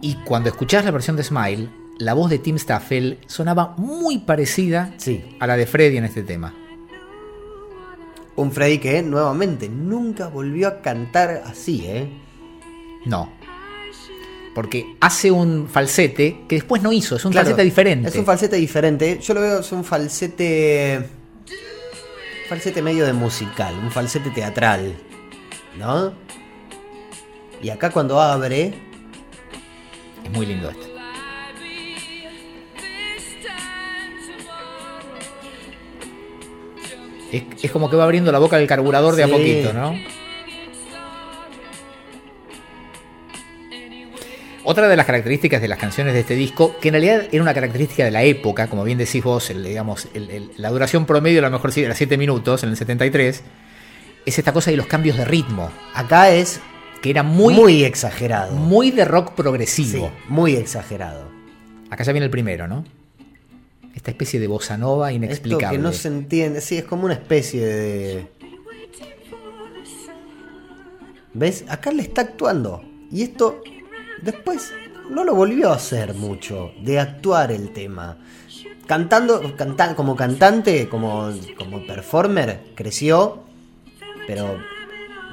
Y cuando escuchás la versión de Smile, la voz de Tim Staffel sonaba muy parecida Sí. a la de Freddy en este tema. Un Freddy que, nuevamente, nunca volvió a cantar así, ¿eh? No. Porque hace un falsete que después no hizo, es un Claro, falsete diferente. Es un falsete diferente. Yo lo veo, es un falsete. Falsete medio de musical, un falsete teatral. ¿No? Y acá cuando abre. Es muy lindo esto. Es, es como que va abriendo la boca del carburador de a poquito, ¿no? Otra de las características de las canciones de este disco, que en realidad era una característica de la época, como bien decís vos, el, digamos, el- el- la duración promedio a lo mejor sí era 7 minutos en el 73, es esta cosa de los cambios de ritmo, Acá es que era muy, muy, exagerado. muy de rock Sí, progresivo. muy exagerado. Acá ya viene el primero, ¿no? Esta especie de bossa nova Esto inexplicable. que no se entiende. Sí, es como una especie de. ¿Ves? Acá le está actuando. Y esto. Después no lo volvió a hacer mucho. De actuar el tema. Cantando. canta- como cantante, como, como performer, creció. Pero.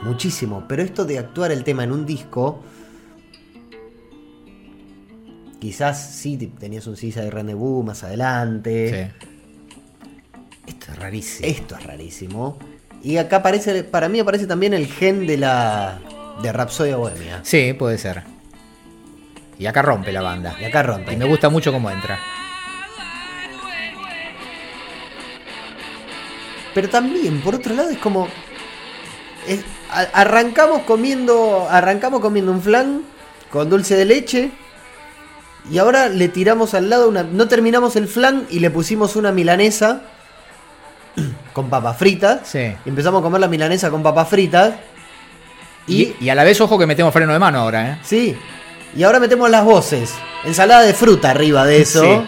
Muchísimo. Pero esto de actuar el tema en un disco. Quizás sí tenías un Sisa de Rendezvous más adelante. Sí. Esto es rarísimo. Esto es rarísimo. Y acá aparece, para mí aparece también el gen de la de Rapsodia Bohemia. Sí, puede ser. Y acá rompe la banda. Y acá rompe. Y me gusta mucho cómo entra. Pero también, por otro lado, es como. es- a- arrancamos comiendo. Arrancamos comiendo un flan con dulce de leche. Y ahora le tiramos al lado una. No terminamos el flan y le pusimos una milanesa. Con papas fritas. Sí. Y empezamos a comer la milanesa con papas fritas. Y, y a la vez, ojo que metemos freno de mano ahora, ¿eh? Sí. Y ahora metemos las voces. Ensalada de fruta arriba de eso. Sí.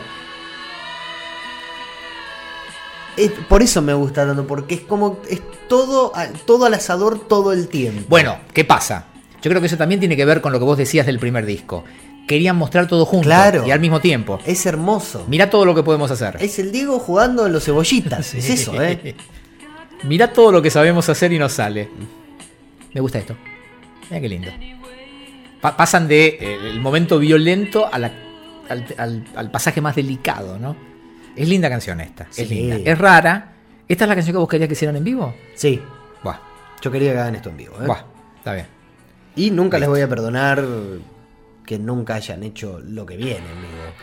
Es- por eso me gusta tanto, porque es como. Es todo, todo al asador todo el tiempo. Bueno, ¿qué pasa? Yo creo que eso también tiene que ver con lo que vos decías del primer disco. Querían mostrar todo junto Claro. y al mismo tiempo. Es hermoso. Mirá todo lo que podemos hacer. Es el Diego jugando en los cebollitas. Es eso, ¿eh? Mirá todo lo que sabemos hacer y nos sale. Me gusta esto. Mira qué lindo. Pa- pasan de eh, el momento violento a la- al, al- al pasaje más delicado, ¿no? Es linda canción esta. Sí. Es linda. Es rara. ¿Esta es la canción que vos querías que hicieran en vivo? Sí. Buah, Yo quería que hagan esto en vivo, ¿eh? buah, está bien. Y nunca les voy a perdonar que nunca hayan hecho lo que viene en vivo.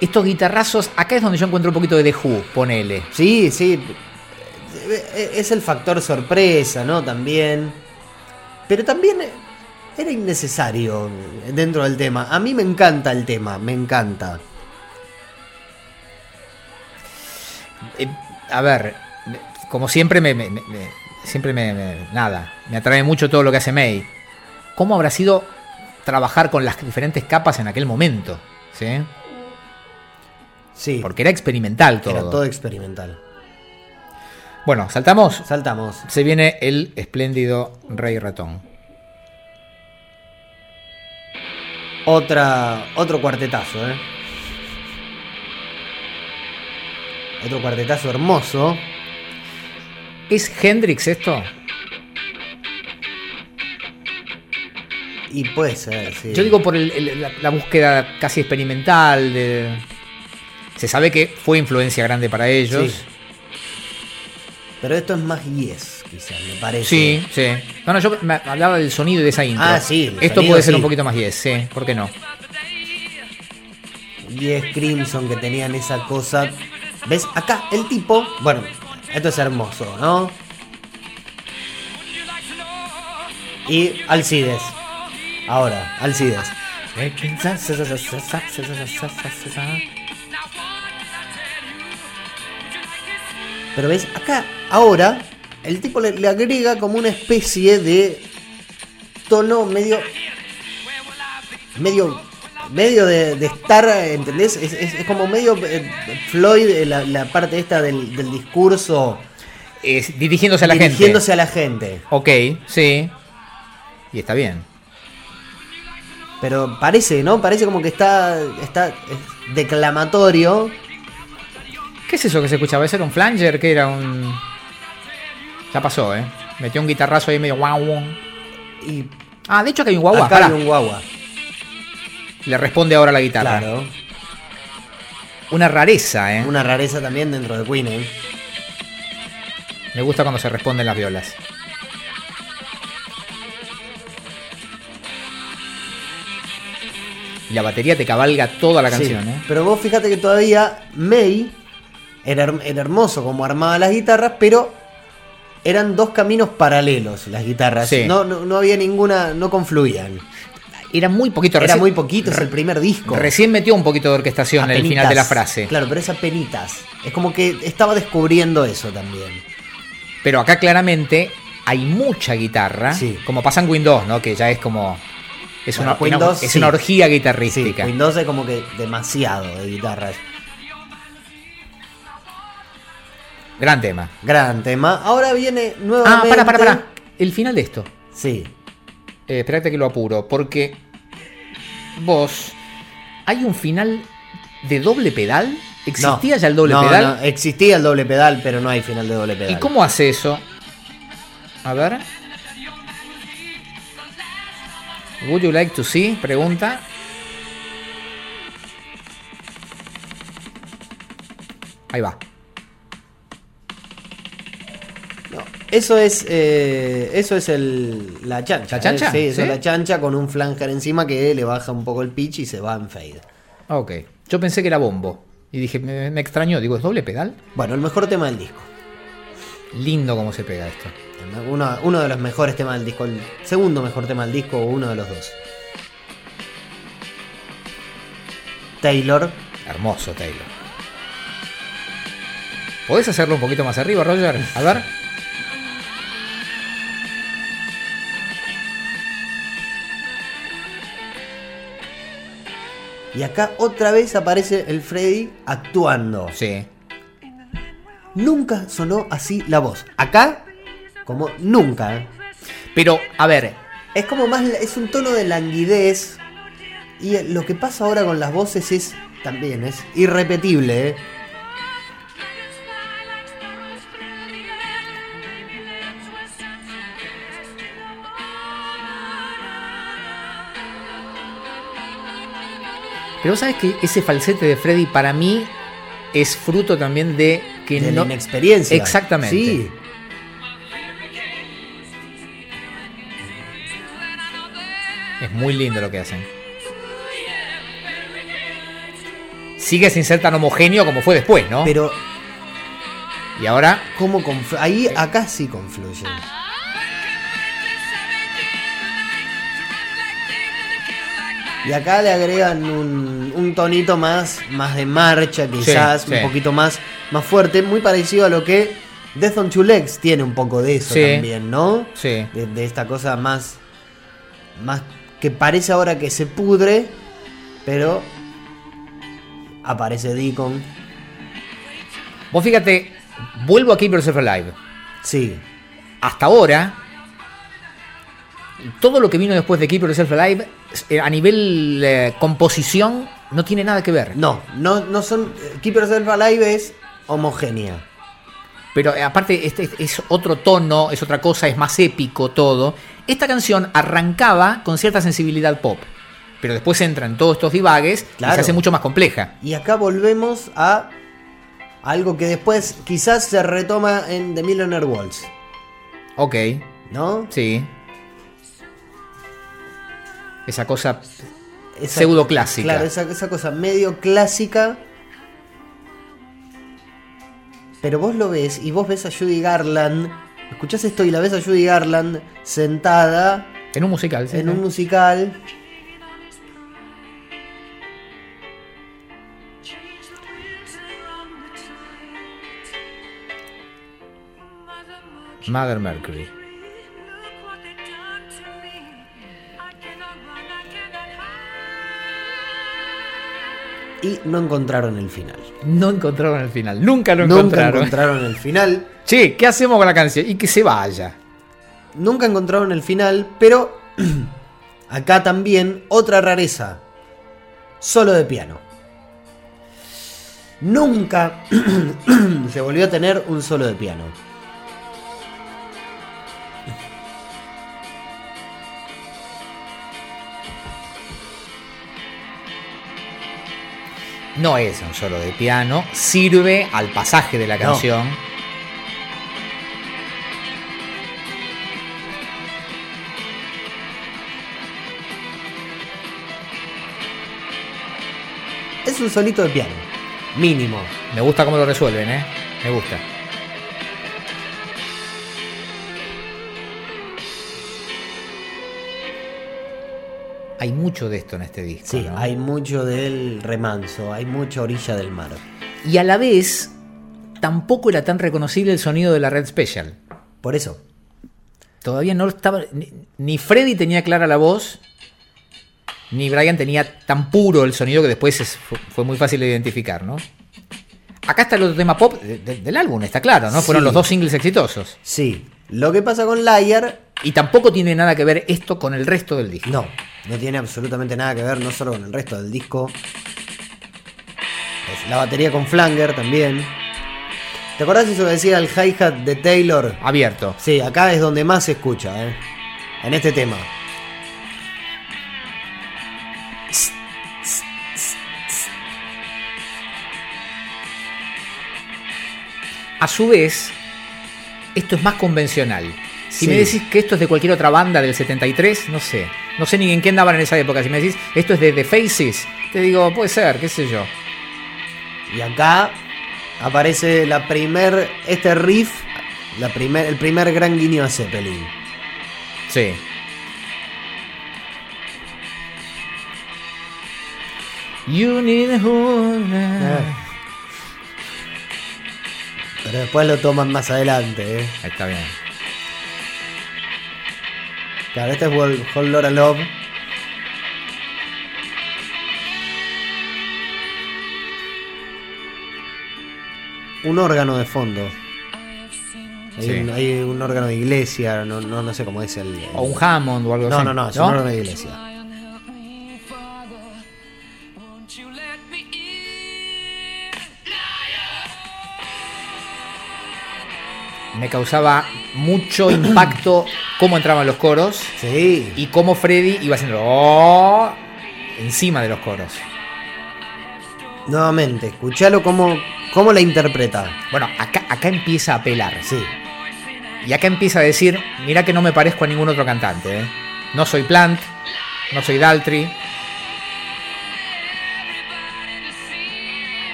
Estos guitarrazos, acá es donde yo encuentro un poquito de The Who, ponele. Sí, sí. Es el factor sorpresa, ¿no? También. Pero también era innecesario dentro del tema. A mí me encanta el tema, me encanta. Eh, a ver, como siempre me- siempre me, me- nada, me atrae mucho todo lo que hace May. ¿Cómo habrá sido trabajar con las diferentes capas en aquel momento? ¿Sí? Sí, Porque era experimental todo. era todo experimental. Bueno, saltamos. Saltamos. Se viene el espléndido Rey Ratón. Otra, otro cuartetazo, ¿eh? Otro cuartetazo hermoso. ¿Es Hendrix esto? Y puede ser, sí. Yo digo por el- el- la, la búsqueda casi experimental. De... Se sabe que fue influencia grande para ellos. Sí. Pero esto es más yes, quizás, me parece. Sí, sí. No, no, yo me hablaba del sonido y de esa intro. Ah, sí, el Esto sonido puede ser sí. un poquito más yes, sí. ¿Por qué no? Yes Crimson que tenían esa cosa. ¿Ves? Acá el tipo. Bueno, esto es hermoso, ¿no? Y Alcides. Ahora, Alcides. Pero ves, acá, ahora, el tipo le, le agrega como una especie de tono medio. medio. medio de, de estar, ¿entendés? Es, es- es como medio eh, Floyd, eh, la, la parte esta del, del discurso Es dirigiéndose a la dirigiéndose gente. a la gente. Ok, sí. Y está bien. Pero parece, ¿no? Parece como que está, está es declamatorio. ¿Qué es eso que se escuchaba? ¿Ese era un flanger? ¿Qué era un.? Ya pasó, ¿eh? Metió un guitarrazo ahí medio guau. guau. Y Ah, de hecho que hay un guagua. acá hay un guagua. Le responde ahora la guitarra. Claro. Una rareza, ¿eh? Una rareza también dentro de Queen, ¿eh? Me gusta cuando se responden las violas. Y la batería te cabalga toda la canción, Sí. ¿eh? Pero vos fíjate que todavía May era, era hermoso como armaba las guitarras, pero eran dos caminos paralelos las guitarras. Sí. No, no, no había ninguna, no confluían. Era muy poquito. Era recién- muy poquito, es el primer disco. Recién metió un poquito de orquestación en el final de la frase. Claro, pero es apenitas. Es como que estaba descubriendo eso también. Pero acá claramente hay mucha guitarra. Sí. Como pasa en Windows, ¿no? Que ya es como. Es, Bueno, una, una- Windows, es sí. una orgía Sí, guitarrística. Windows es como que demasiado de guitarras. Gran tema. Gran tema. Ahora viene nuevamente. Ah, para, para, para. El final de esto. Sí. Eh, espérate que lo apuro. Porque. Vos. Hay un final de doble pedal. ¿Existía No. ya el doble No, pedal? no, existía el doble pedal, pero no hay final de doble pedal. ¿Y cómo hace eso? A ver. Would you like to see? Pregunta. Ahí va. No, eso es eh, eso es el, la chancha. ¿La chancha? Sí, eso ¿Sí? es la chancha con un flanger encima que le baja un poco el pitch y se va en fade. Ok. Yo pensé que era bombo. Y dije, me, me extrañó. Digo, ¿es doble pedal? Bueno, el mejor tema del disco. Lindo cómo se pega esto. Uno, uno de los mejores temas del disco. El segundo mejor tema del disco o uno de los dos. Taylor. Hermoso, Taylor. ¿Podés hacerlo un poquito más arriba, Roger? A ver. Y acá otra vez aparece el Freddy actuando. Sí. Nunca sonó así la voz. Acá, como nunca. Pero, a ver, Es como más, es un tono de languidez. Y lo que pasa ahora con las voces es también, es irrepetible. ¿eh? pero vos sabés que ese falsete de Freddy para mí es fruto también de que de no. la inexperiencia. Exactamente. Sí. Es muy lindo lo que hacen. Sigue sin ser tan homogéneo como fue después, ¿no? Pero, Y ahora, ¿cómo Ahí, acá sí confluye. Y acá le agregan un, un tonito más, más de marcha, quizás, Sí, un poquito más, más fuerte, muy parecido a lo que Death on Two Legs tiene un poco de eso Sí. también, ¿no? sí. De, de esta cosa más, más que parece ahora que se pudre, pero aparece Deacon. Vos fíjate, vuelvo a Keep Yourself Alive. Sí, Hasta ahora, todo lo que vino después de Keep Yourself Alive, eh, a nivel eh, composición, no tiene nada que ver. no, no, no son. Keep Yourself Alive es homogénea. Pero eh, aparte, este es otro tono, es otra cosa, es más épico todo. Esta canción arrancaba con cierta sensibilidad pop. Pero después entra en todos estos divagues y se hace mucho más compleja. Y acá volvemos a algo que después quizás se retoma en The Millionaire Waltz, Ok, ¿no? sí. Esa cosa Esa- Pseudoclásica. Claro, esa, esa cosa medio clásica. Pero vos lo ves y vos ves a Judy Garland. Escuchás esto y la ves a Judy Garland sentada en un musical. sí, en un musical. Mother Mercury. Y no encontraron el final. No encontraron el final. Nunca lo Nunca encontraron. encontraron el final. Che, ¿qué hacemos con la canción? Y que se vaya. Nunca encontraron el final, pero acá también otra rareza. Solo de piano. Nunca se volvió a tener un solo de piano. No es un solo de piano. Sirve al pasaje de la No. canción. Es un solito de piano. Mínimo. Me gusta cómo lo resuelven, ¿eh? Me gusta. Hay mucho de esto en este disco. Sí, ¿no? hay mucho del remanso, hay mucha orilla del mar. Y a la vez, tampoco era tan reconocible el sonido de la Red Special. Por eso. Todavía no estaba. Ni, Freddy tenía clara la voz, ni Brian tenía tan puro el sonido que después es- fue, muy fácil de identificar, ¿no? Acá está el otro tema pop de- de- del álbum, está claro, ¿no? Fueron los dos singles exitosos. Sí. Lo que pasa con Liar, Y tampoco tiene nada que ver esto con el resto del disco. no. No tiene absolutamente nada que ver, no solo con el resto del disco. La batería con Flanger también. ¿Te acordás eso que decía el hi-hat de Taylor? Abierto. Sí, acá es donde más se escucha, ¿eh? En este tema. A su vez, esto es más convencional. Si Sí. me decís que esto es de cualquier otra banda del 73, no sé. No sé ni en qué andaban en esa época. Si me decís esto es de The Faces, te digo, puede ser, qué sé yo. Y acá aparece la primer, este riff, la primer, el primer gran guiño a Zeppelin. Sí. You need a hold- Pero después lo toman más adelante, ¿eh? Ahí Está bien. Claro, este es Whole Whole Lotta Love. Un órgano de fondo. Hay, Sí. un, hay un órgano de iglesia, no, no, no sé cómo es el. el- O un Hammond o algo no, así. no, no, es un órgano de iglesia. Me causaba mucho impacto cómo entraban los coros Sí. y cómo Freddy iba haciendo "Oh", encima de los coros. Nuevamente, escuchalo cómo, cómo la interpreta. Bueno, acá, acá empieza a pelar. Sí. Y acá empieza a decir, mira que no me parezco a ningún otro cantante. ¿eh? No soy Plant, no soy Daltrey.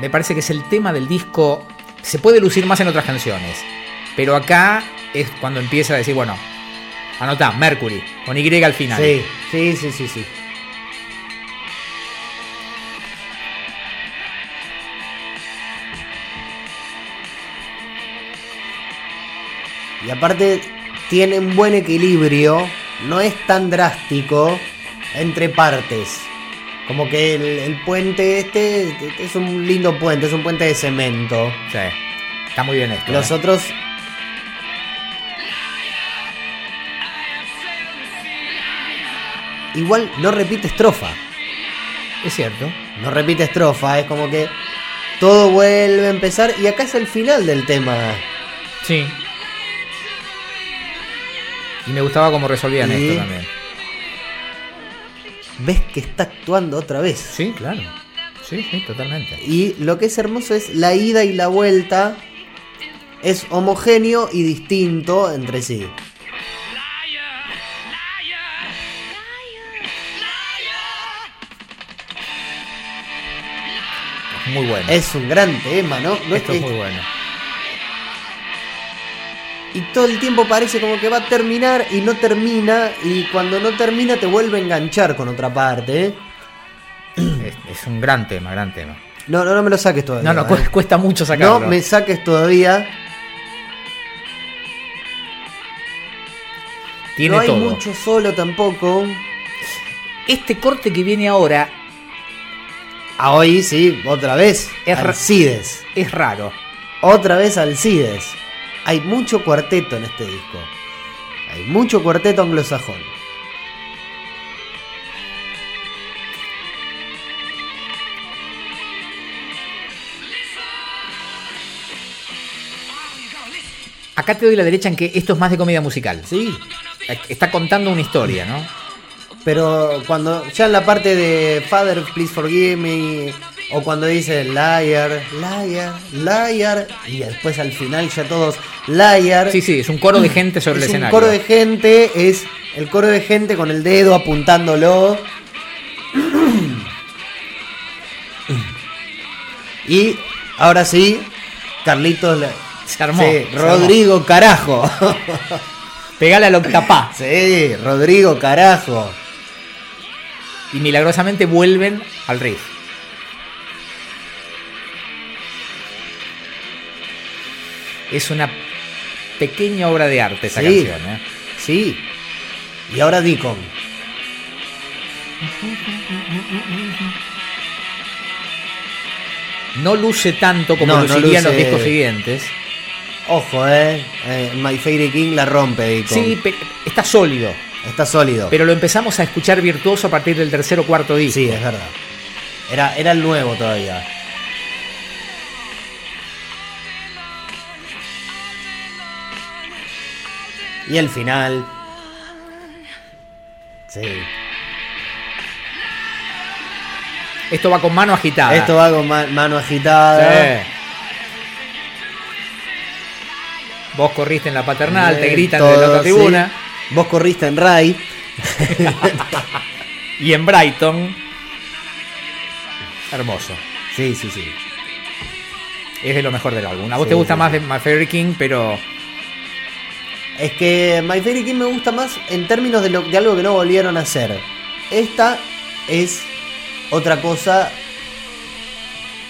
Me parece que es el tema del disco. Se puede lucir más en otras canciones. Pero acá es cuando empieza a decir, bueno, anotá, Mercury, con Y al final. Sí, sí, sí, sí, sí. Y aparte tiene un buen equilibrio, no es tan drástico entre partes. Como que el, el puente este es un lindo puente, es un puente de cemento. Sí. Está muy bien esto. Los ¿eh? otros Igual no repite estrofa. Es cierto. No repite estrofa, es como que todo vuelve a empezar y acá es el final del tema. Sí. Y me gustaba cómo resolvían Y- esto también. Ves que está actuando otra vez. Sí, claro. Sí, sí, totalmente. Y lo que es hermoso es la ida y la vuelta. Es homogéneo y distinto entre sí. Muy bueno. Es un gran tema, ¿no? No es esto es que- muy bueno. Y todo el tiempo parece como que va a terminar y no termina. Y cuando no termina te vuelve a enganchar con otra parte. ¿eh? Es, es un gran tema, gran tema. No, no, no me lo saques todavía. No, no, ¿eh? cu- cuesta mucho sacarlo. No me saques todavía. Tiene no hay todo. mucho solo tampoco. Este corte que viene ahora Ah, hoy sí, otra vez. Es Alcides. es raro. Otra vez Alcides. Hay mucho cuarteto en este disco. Hay mucho cuarteto anglosajón. Acá te doy la derecha en que esto es más de comedia musical. Sí. Está contando una historia, ¿no? Pero cuando ya en la parte de Father, please forgive me, o cuando dice liar, liar, liar, y después al final ya todos liar. Sí, sí, es un coro de gente sobre es el un escenario. coro de gente, es el coro de gente con el dedo apuntándolo. Y ahora sí, Carlitos. Se armó, Sí, se Rodrigo, carajo. Pegale al octapá. sí, Rodrigo, carajo. Y milagrosamente vuelven al riff. Es una pequeña obra de arte esa Sí. canción, ¿eh? Sí. Y ahora Deacon. No luce tanto como No, no luciría en los discos siguientes. Ojo, eh. eh, My Favorite King la rompe Deacon. Sí, está sólido. Está sólido. Pero lo empezamos a escuchar virtuoso a partir del tercer o cuarto disco. Sí, es verdad. Era, era el nuevo todavía. Y el final. Sí. Esto va con mano agitada. Esto va con ma- mano agitada. Sí. Vos corriste en la paternal, te gritan desde la otra sí. tribuna. Vos corriste en Ray. Y en Brighton. Hermoso. Sí, sí, sí. Es de lo mejor del álbum. A vos Sí, te gusta más de My Favorite King, pero Es que My Favorite King me gusta más en términos de, lo- de algo que no volvieron a hacer. Esta es otra cosa.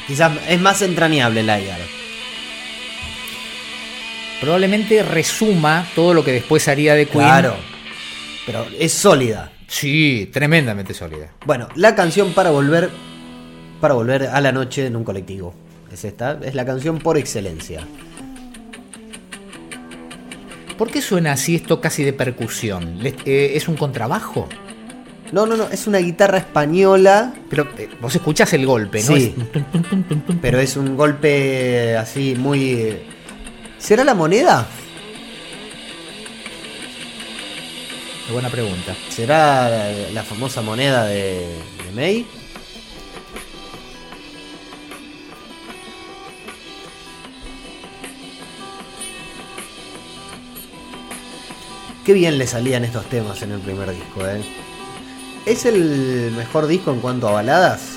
Quizás es más entrañable Liar. probablemente resuma todo lo que después haría de Queen. Claro. Pero es sólida. Sí, tremendamente sólida. Bueno, la canción para volver. Para volver a la noche en un colectivo. Es esta. Es la canción por excelencia. ¿Por qué suena así esto casi de percusión? Eh, ¿Es un contrabajo? No, no, no. Es una guitarra española. Pero eh, vos escuchás el golpe, ¿no? Sí. Es. Pero es un golpe así muy. ¿Será la moneda? Qué buena pregunta. ¿Será la, la famosa moneda de, de May? Qué bien le salían estos temas en el primer disco, ¿eh? ¿Es el mejor disco en cuanto a baladas?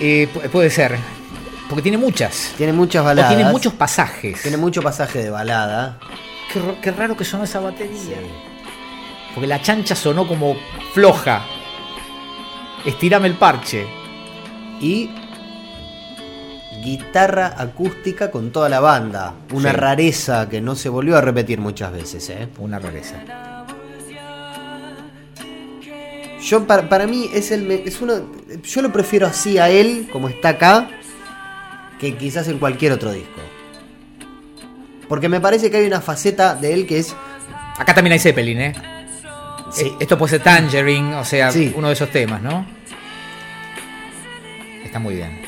Eh, pu- puede ser. Porque tiene muchas. Tiene muchas O baladas. tiene muchos pasajes. Tiene mucho pasaje de balada. Qué raro que sonó esa batería. Porque la chancha sonó como floja. Estirame el parche. Y guitarra acústica con toda la banda. Una Sí. rareza que no se volvió a repetir muchas veces, ¿eh? Una rareza. Yo para, para mí es el es uno yo lo prefiero así a él como está acá que quizás en cualquier otro disco. Porque me parece que hay una faceta de él que es Acá también hay Zeppelin, ¿eh? Sí. Eh, Esto puede ser Tangerine, o sea, Sí. uno de esos temas, ¿no? Está muy bien.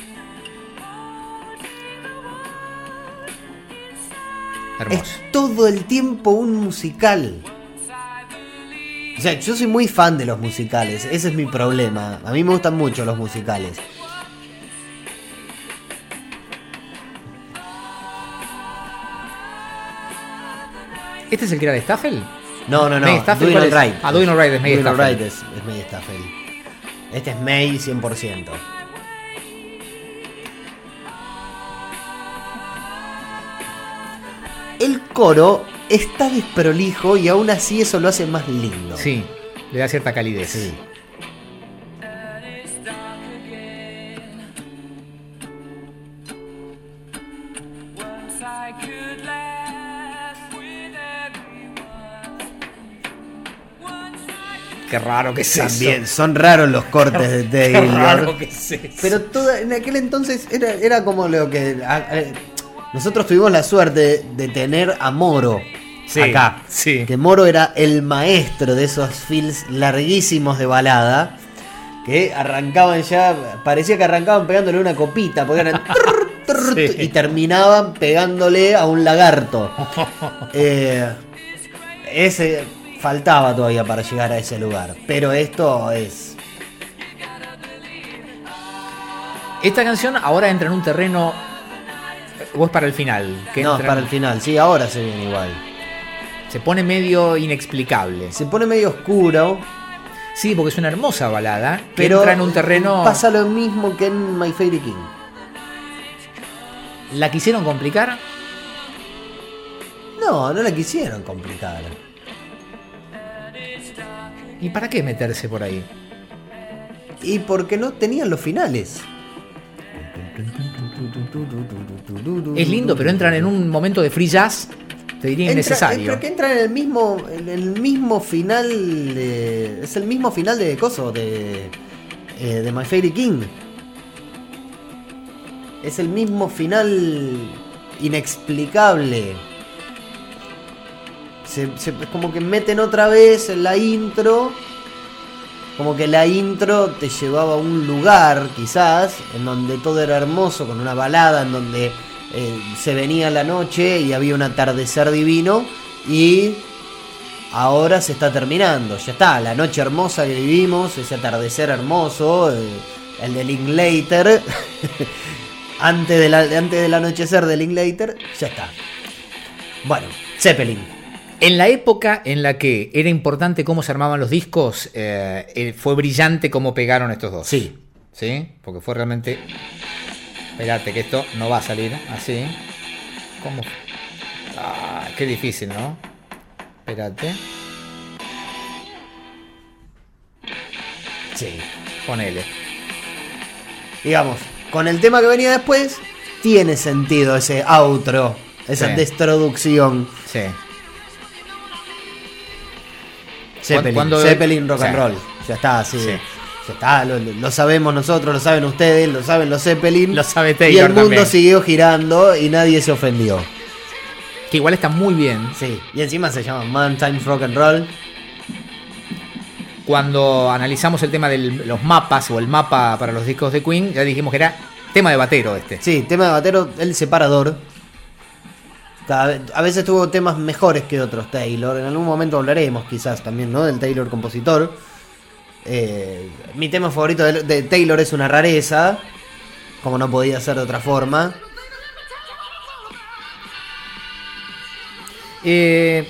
Hermoso. Es todo el tiempo un musical. O sea, yo soy muy fan de los musicales, ese es mi problema. A mí me gustan mucho los musicales. ¿Este es el que era de Staffel? No, no, no. May Staffel, Doing. Alright. Ah, Doing Alright es May Doing Staffel. Alright es, es May Staffel. Este es May 100%. El coro está desprolijo y aún así eso lo hace más lindo. Sí, le da cierta calidez. Sí. Qué raro que es eso. También son raros los cortes de Qué Taylor. raro que es eso. Pero toda, en aquel entonces era, era como lo que. a- a- nosotros tuvimos la suerte de tener a Moro Sí, acá. sí. Que Moro era el maestro de esos films larguísimos de balada. Que arrancaban ya. Parecía que arrancaban pegándole una copita. Porque eran. trrr, trrr, Sí. Y terminaban pegándole a un lagarto. Eh, ese faltaba todavía para llegar a ese lugar. Pero esto es. Esta canción ahora entra en un terreno. ¿O es para el final? Que no, entra para el final. Sí, ahora se viene igual. Se pone medio inexplicable. Se pone medio oscuro. Sí, porque es una hermosa balada. Que Pero entra en un terreno. Pasa lo mismo que en My Favorite King. ¿La quisieron complicar? No, no la quisieron complicar. ¿Y para qué meterse por ahí? Y porque no tenían los finales. Es lindo, pero entran en un momento de free jazz. Te diría Entra- innecesario. Pero que entra en el mismo. En el mismo final. de- es el mismo final de Coso. De. eh, de My Favorite King. Es el mismo final. Inexplicable. Se, se- es como que meten otra vez en la intro. Como que la intro te llevaba a un lugar, quizás, en donde todo era hermoso, con una balada, en donde eh, se venía la noche y había un atardecer divino. Y ahora se está terminando, ya está, la noche hermosa que vivimos, ese atardecer hermoso, eh, el de Linklater, antes, antes del anochecer de Linklater, ya está. Bueno, Zeppelin. En la época en la que era importante cómo se armaban los discos, eh, eh, fue brillante cómo pegaron estos dos. Sí. ¿Sí? Porque fue realmente. Espérate, que esto no va a salir así. ¿Cómo? Ah, qué difícil, ¿no? Espérate. Sí. Ponele. digamos, con el tema que venía después, tiene sentido ese outro, esa Sí. destrucción. Sí. Zeppelin, cuando- Zeppelin rock and roll. Ya está, así. Sí. Ya está, lo, lo sabemos nosotros, lo saben ustedes, lo saben los Zeppelin. Lo sabe y el mundo también. siguió girando y nadie se ofendió. Que igual está muy bien. Sí, y encima se llama Man Times Rock and Roll. Cuando analizamos el tema de los mapas o el mapa para los discos de Queen, ya dijimos que era tema de batero este. Sí, tema de batero, el separador. A veces tuvo temas mejores que otros Taylor. En algún momento hablaremos quizás también, ¿no? Del Taylor compositor. Eh, mi tema favorito de, Taylor es una rareza. Como no podía ser de otra forma. Eh,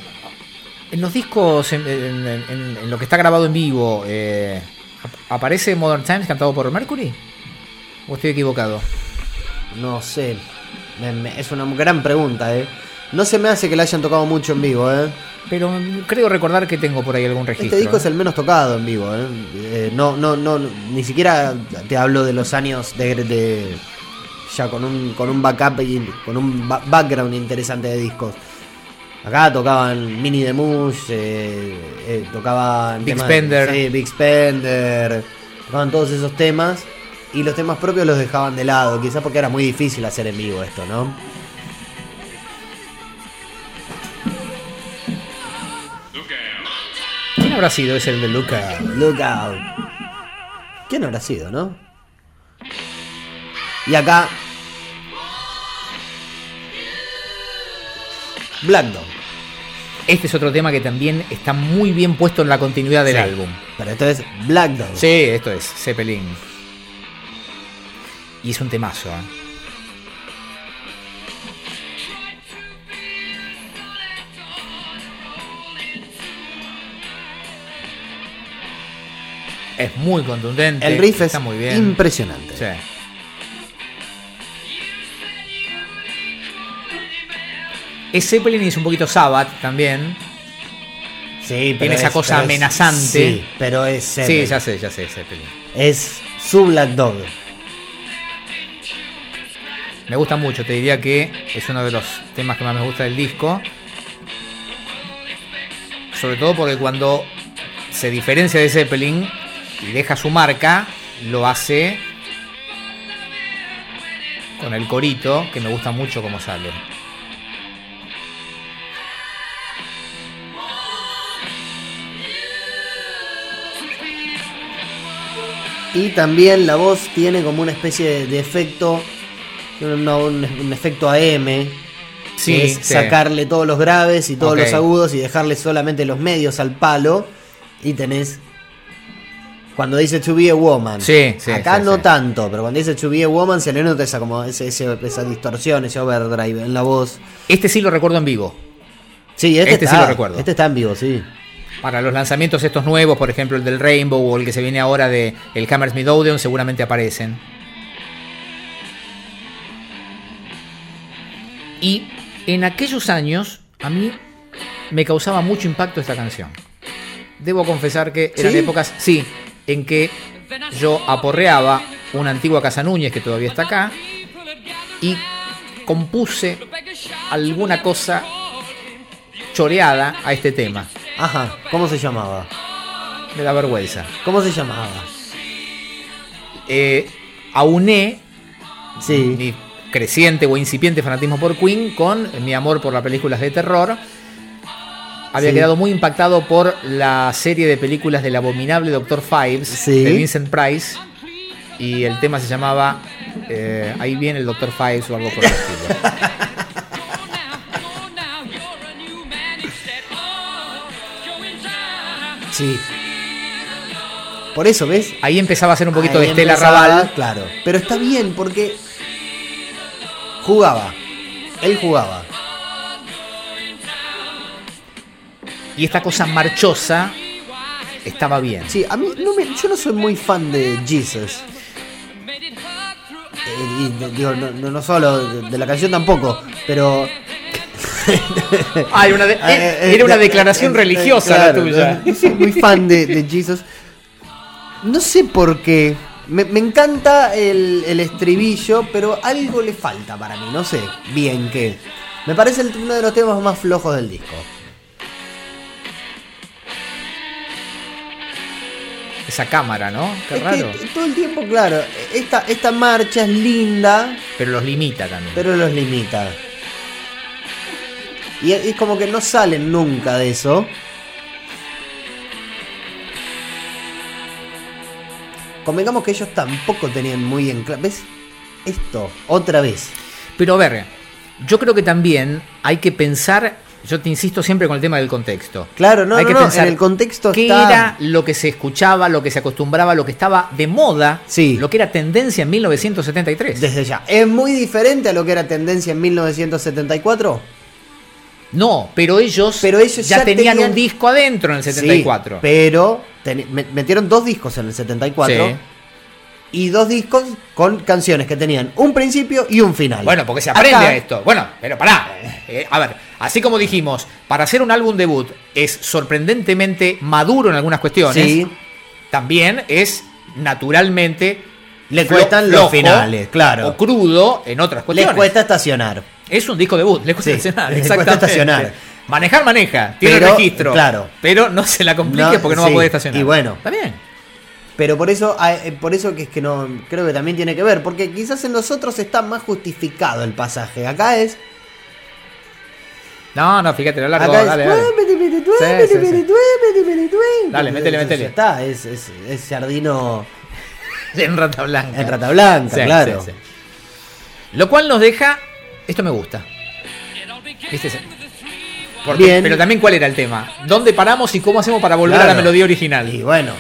en los discos, en, lo que está grabado en vivo, eh, ¿ap- ¿aparece Modern Times cantado por Mercury? ¿O estoy equivocado? No sé. Me- me- es una gran pregunta, ¿eh? No se me hace que la hayan tocado mucho en vivo, ¿eh? Pero mm, creo recordar que tengo por ahí algún registro. Este disco es ¿eh? el menos tocado en vivo, ¿eh? Eh, no, no, no, ni siquiera te hablo de los años de, de- ya con un, con un backup y con un ba- background interesante de discos. Acá tocaban Mini The Mush, eh, eh, tocaban Big temas- Spender. sí, Big Spender, tocaban todos esos temas y los temas propios los dejaban de lado, quizás porque era muy difícil hacer en vivo esto, ¿no? ¿Quién habrá sido ese de Luca? Look out. ¿Quién habrá sido, no? Y acá. Black Dog. Este es otro tema que también está muy bien puesto en la continuidad del Sí. álbum. Pero esto es Black Dog. Sí, esto es Zeppelin. Y es un temazo, ¿eh? Es muy contundente. El riff es está muy bien. impresionante. Sí. Es Zeppelin y es un poquito Sabbath también. Sí, pero Tiene esa es- cosa pero es- amenazante. sí, pero es Sí, ya sé, ya sé, Zeppelin. Es su Black Dog. Me gusta mucho, te diría que es uno de los temas que más me gusta del disco. Sobre todo porque cuando se diferencia de Zeppelin y deja su marca, lo hace con el corito, que me gusta mucho como sale. Y también la voz tiene como una especie de, efecto, un, un- un efecto AM, Sí, que es sí. sacarle todos los graves y todos los agudos y dejarle solamente los medios al palo. Y tenés. Cuando dice to be a woman. Sí, sí, Acá sí, no sí. tanto, pero cuando dice to be a woman se le nota esa, como ese- ese- esa distorsión, ese overdrive en la voz. Este sí lo recuerdo en vivo. Sí, este, Este sí está, lo recuerdo. Este está en vivo, sí. Para los lanzamientos estos nuevos, por ejemplo el del Rainbow o el que se viene ahora de el Hammersmith Odeon, seguramente aparecen. Y en aquellos años a mí me causaba mucho impacto esta canción. Debo confesar que eran ¿Sí? épocas, sí, en que yo aporreaba una antigua Casa Núñez que todavía está acá y compuse alguna cosa choreada a este tema. Ajá, ¿cómo se llamaba? Me da vergüenza. ¿Cómo se llamaba? Eh, auné Sí. mi creciente o incipiente fanatismo por Queen con mi amor por las películas de terror. Había Sí. quedado muy impactado por la serie de películas del abominable Dr. Fives Sí. de Vincent Price. Y el tema se llamaba eh, Ahí viene el Dr. Fives o algo por el estilo. Sí. Por eso, ¿ves? Ahí empezaba a ser un poquito Ahí de Estela Raval. Claro. Pero está bien porque jugaba. Él jugaba. Y esta cosa marchosa estaba bien. Sí, a mí no me- yo no soy muy fan de Jesus. Eh, y digo, no, no- solo de, de la canción tampoco, pero Ah, era una, de- era una declaración religiosa claro, la tuya. No, no soy muy fan de, de Jesus. No sé por qué. Me, me encanta el, el estribillo, pero algo le falta para mí. No sé bien qué. Me parece el- uno de los temas más flojos del disco. Esa cámara, ¿no? Qué es raro. que todo el tiempo, claro, esta, esta marcha es linda, Pero los limita también. pero los limita. Y es es como que no salen nunca de eso. Convengamos que ellos tampoco tenían muy en claro. ¿Ves? Esto, otra vez. Pero a ver, yo creo que también hay que pensar, yo te insisto siempre con el tema del contexto. Claro, no, hay no, que no, pensar en el contexto qué está- era lo que se escuchaba, lo que se acostumbraba, lo que estaba de moda, Sí. lo que era tendencia en 1973. Desde ya. ¿Es muy diferente a lo que era tendencia en 1974? No, pero ellos, Pero ellos ya, ya tenían, tenían- un disco adentro en el 74. Sí, pero metieron dos discos en el 74. Sí. Y dos discos con canciones que tenían un principio y un final. Bueno, porque se aprende Acá- a esto. Bueno, pero pará. Eh, a ver, así como dijimos, para hacer un álbum debut es sorprendentemente maduro en algunas cuestiones. Sí. También es naturalmente. Le cuestan los finales, claro. O crudo en otras Les cuestiones. cuesta estacionar. Es un disco debut, le cuesta Sí, estacionar. exactamente. estacionar. Manejar, maneja. Tiene Pero, registro. claro. Pero no se la complique No, porque no va sí, a poder estacionar. y bueno. Está bien. Pero por eso, ah, eh, por eso que es que no creo que también tiene que ver, porque quizás en los otros está más justificado el pasaje. Acá es. No, no, fíjate, lo largo. acá Dale, es. dale. Sí, sí, sí. Dale, métele, métele. ya Está, es, es, es Jardino En rata blanca. en rata blanca, claro. Lo cual nos deja. Esto me gusta. Bien. Pero también, ¿cuál era el tema? ¿Dónde paramos y cómo hacemos para volver a la melodía original? Y bueno,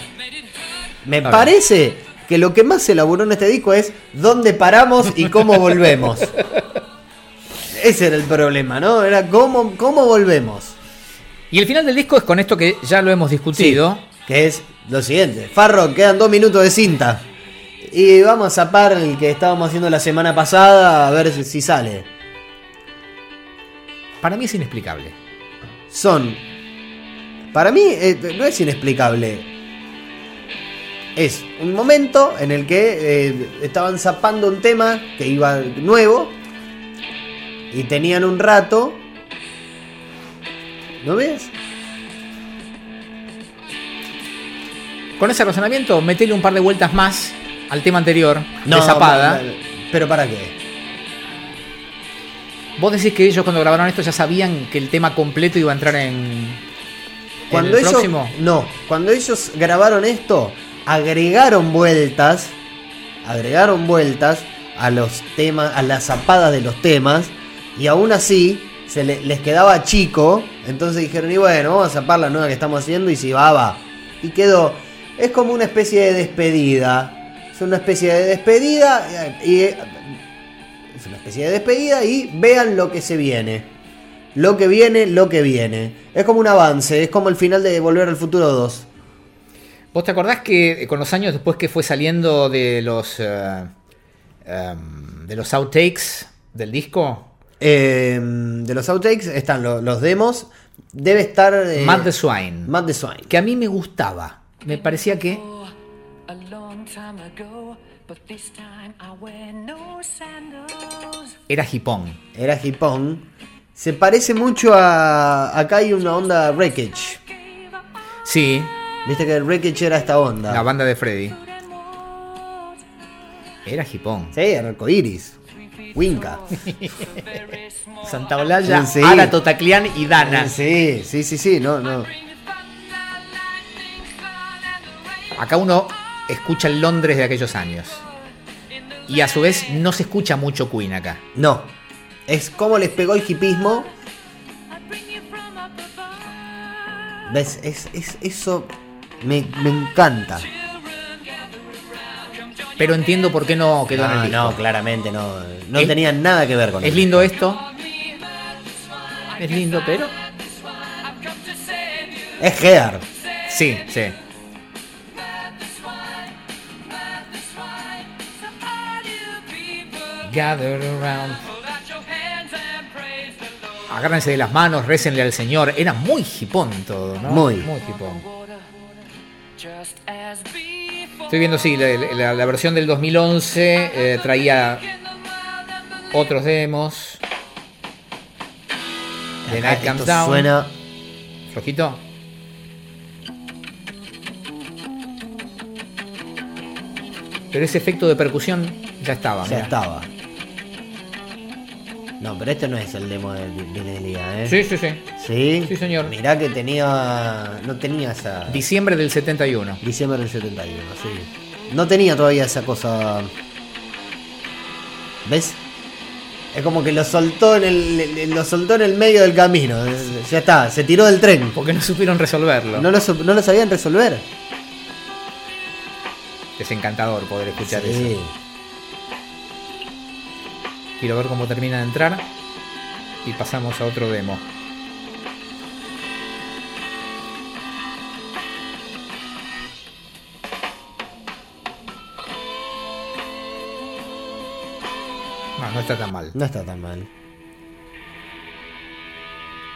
me parece que lo que más se elaboró en este disco es dónde paramos y cómo volvemos. Ese era el problema, ¿no? Era cómo, cómo volvemos. Y el final del disco es con esto que ya lo hemos discutido. Que es lo siguiente. Farro, quedan dos minutos de cinta. Y vamos a zapar el que estábamos haciendo la semana pasada a ver si, si sale. Para mí es inexplicable. Son. Para mí eh, no es inexplicable. Es un momento en el que eh, estaban zapando un tema que iba nuevo. Y tenían un rato. ¿No ves? Con ese razonamiento, metele un par de vueltas más al tema anterior, de Zapada. no, no, ¿Pero para qué? Vos decís que ellos cuando grabaron esto ya sabían que el tema completo iba a entrar en. Cuando el ellos, próximo. no, cuando ellos grabaron esto, agregaron vueltas, agregaron vueltas a los temas, a las zapadas de los temas, y aún así se le- les quedaba chico, entonces dijeron, y bueno, vamos a zapar la nueva que estamos haciendo, y si va, va. Y quedó, es como una especie de despedida, es una especie de despedida, y, es una especie de despedida, y vean lo que se viene. Lo que viene, lo que viene. Es como un avance, es como el final de Volver al Futuro 2. ¿Vos te acordás que con los años después que fue saliendo de los. eh, em, de los outtakes del disco? Eh, de los outtakes están lo- los demos. Debe estar. eh, Matt the Swine. Matt the Swine. Que a mí me gustaba. Me parecía que. Era hipón. Era hipón. Se parece mucho a. Acá hay una onda Wreckage. Sí, Viste que el Wreckage era esta onda. la banda de Freddy. Era hipón. Sí, arcoiris. Winca. Santa Olalla, Sí. Ara Totaclián y Dana. Sí, sí, sí, sí, no, no. Acá uno escucha el Londres de aquellos años. Y a su vez no se escucha mucho Queen acá. No. Es como les pegó el hipismo. ¿Ves? Es, es, eso me, me encanta. Pero entiendo por qué no quedó en el No, disco. no, claramente no. No Es- tenía nada que ver con Es eso. lindo esto. Es lindo, pero. Es Hear. Sí, sí. Gather around. Agárrense de las manos, récenle al Señor. Era muy hipón todo, ¿no? Muy. Muy hipón. Estoy viendo, sí, la, la- la versión del 2011 eh, traía otros demos. The Night esto Comes Down. Suena. Flojito. Pero ese efecto de percusión ya estaba. Ya mirá. estaba. No, pero este no es el demo de Vinelia, ¿eh? Sí, sí, sí. ¿Sí? Sí, señor. Mirá que tenía. No tenía esa. Diciembre del 71. Diciembre del 71, sí. No tenía todavía esa cosa. ¿Ves? Es como que lo soltó en el, lo soltó en el medio del camino. Ya está, se tiró del tren. Porque no supieron resolverlo. No lo, no lo sabían resolver. Es encantador poder escuchar Sí. eso. Quiero ver cómo termina de entrar. Y pasamos a otro demo. No, no está tan mal. No está tan mal.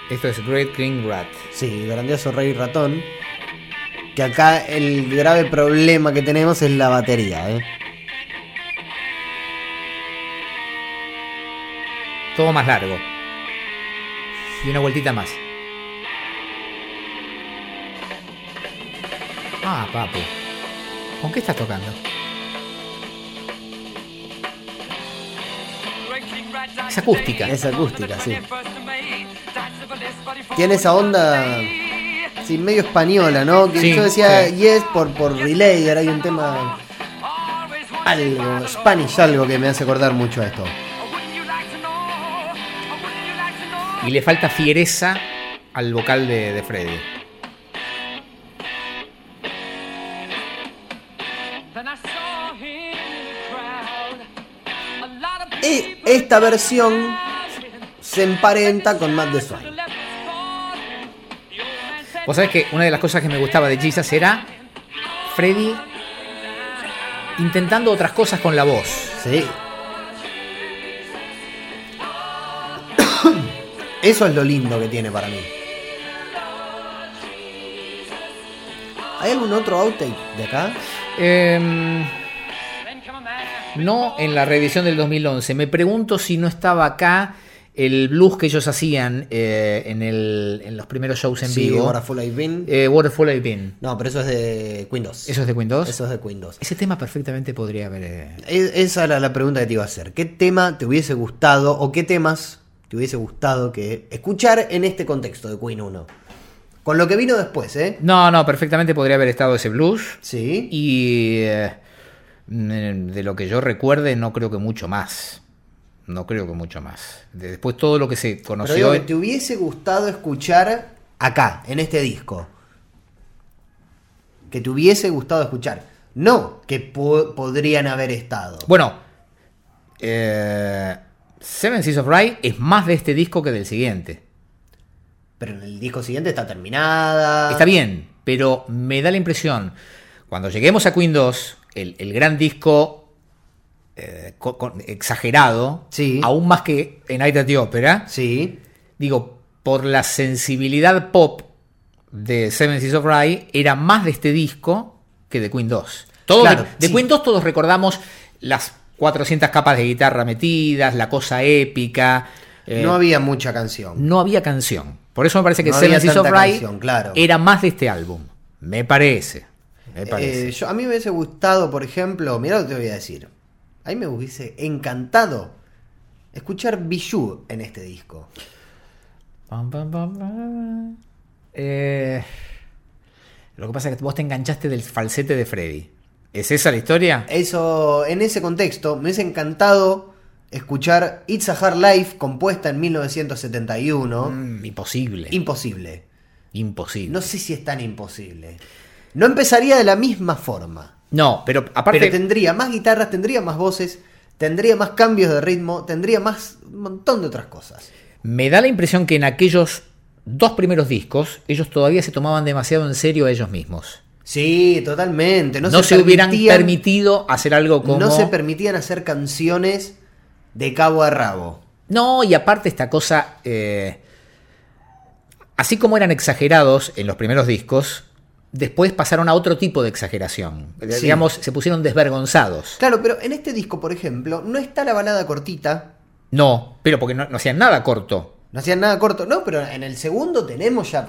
Esto es Great Green Rat. Sí, grandioso Rey Ratón. Que acá el grave problema que tenemos es la batería, ¿eh? Todo más largo. Y una vueltita más. Ah, papu. ¿Con qué estás tocando? Es acústica. Es acústica, sí. Tiene esa onda. Sí, medio española, ¿no? Que Sí, yo decía sí. yes por, por Relay, ahora hay un tema. Algo, Spanish, algo que me hace acordar mucho a esto. Y le falta fiereza al vocal de, de Freddy. People esta versión se emparenta con Matt the Swine. Vos sabés que una de las cosas que me gustaba de Jesus era Freddy intentando otras cosas con la voz. Sí. Eso es lo lindo que tiene para mí. ¿Hay algún otro outtake de acá? Em, no en la reedición del 2011. Me pregunto si no estaba acá el blues que ellos hacían eh, en, el- en los primeros shows en Sí, vivo. Fool I've Been. Eh, Waterfall I've Been. No, pero eso es de 2. ¿Eso es de 2? Eso es de 2. Ese tema perfectamente podría haber... eh, Esa era la pregunta que te iba a hacer. ¿Qué tema te hubiese gustado o qué temas te hubiese gustado que escuchar en este contexto de Queen 1? Con lo que vino después, ¿eh? No, no, perfectamente podría haber estado ese blues. Sí. Y eh, de lo que yo recuerde, no creo que mucho más. No creo que mucho más. De- Después todo lo que se Pero conoció... digo que te hubiese gustado escuchar acá, en este disco. Que te hubiese gustado escuchar. No que po- podrían haber estado. Bueno, eh, Seven Seas of Rye es más de este disco que del siguiente. Pero en el disco siguiente está terminada. Está bien, pero me da la impresión, cuando lleguemos a Queen 2, el, el gran disco eh, con- exagerado, Sí. aún más que en Night at the Opera, Sí. digo, por la sensibilidad pop de Seven Seas of Rye, era más de este disco que de Queen 2. Todo Claro, de, de sí. Queen 2 todos recordamos las 400 capas de guitarra metidas, la cosa épica. eh, no había mucha canción. no había canción. Por eso me parece que No Seven Seas of claro. era más de este álbum. Me parece. Me parece. Eh, yo- a mí me hubiese gustado, por ejemplo, mira lo que te voy a decir. A mí me hubiese encantado escuchar Bijou en este disco. Eh, lo que pasa es que vos te enganchaste del falsete de Freddy. ¿Es esa la historia? Eso, en ese contexto, me hubiese encantado escuchar It's a Hard Life, compuesta en 1971. Mm, imposible. Imposible. imposible. No sé si es tan imposible. No empezaría de la misma forma. No, pero aparte. Pero tendría más guitarras, tendría más voces, tendría más cambios de ritmo, tendría más un montón de otras cosas. Me da la impresión que en aquellos dos primeros discos, ellos todavía se tomaban demasiado en serio a ellos mismos. Sí, totalmente. No, No, se, hubieran permitido hacer algo como. No se permitían hacer canciones de cabo a rabo. No, y aparte esta cosa, eh, así como eran exagerados en los primeros discos, después pasaron a otro tipo de exageración. Eh, Sí. Digamos, se pusieron desvergonzados. Claro, pero en este disco, por ejemplo, no está la balada cortita. No, pero porque no, no hacían nada corto. No hacían nada corto. No, pero en el segundo tenemos ya.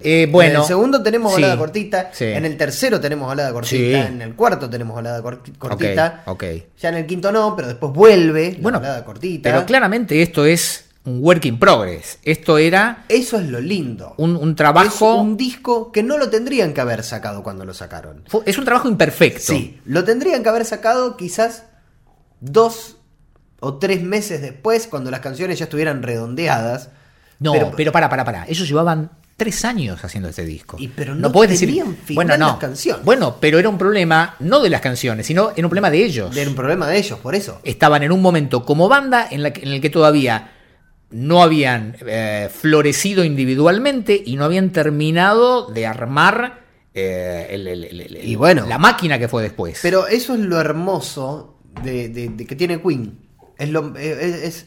En, en- Eh, bueno, en el segundo tenemos sí, balada cortita. sí. En el tercero tenemos balada cortita. Sí. En el cuarto tenemos balada corti- cortita. ok. Ya en el quinto no, pero después vuelve la Bueno, balada cortita. pero claramente esto es un work in progress. Esto era Eso es lo lindo. un, un Es trabajo. un disco que no lo tendrían que haber sacado cuando lo sacaron. es un trabajo imperfecto. Sí, lo tendrían que haber sacado quizás dos o tres meses después, cuando las canciones ya estuvieran redondeadas. No, Pero- pero, para, para, para. Ellos llevaban tres años haciendo este disco. Y pero no puedes decir. Bueno, no. las canciones. Bueno, pero era un problema no de las canciones, sino era un problema de ellos. Era un problema de ellos, por eso. Estaban en un momento como banda en, la que- en el que todavía no habían eh, florecido individualmente y no habían terminado de armar eh, el- el- el- el- Y bueno. la máquina que fue después. Pero eso es lo hermoso de, de- de que tiene Queen. Es lo. Es, es-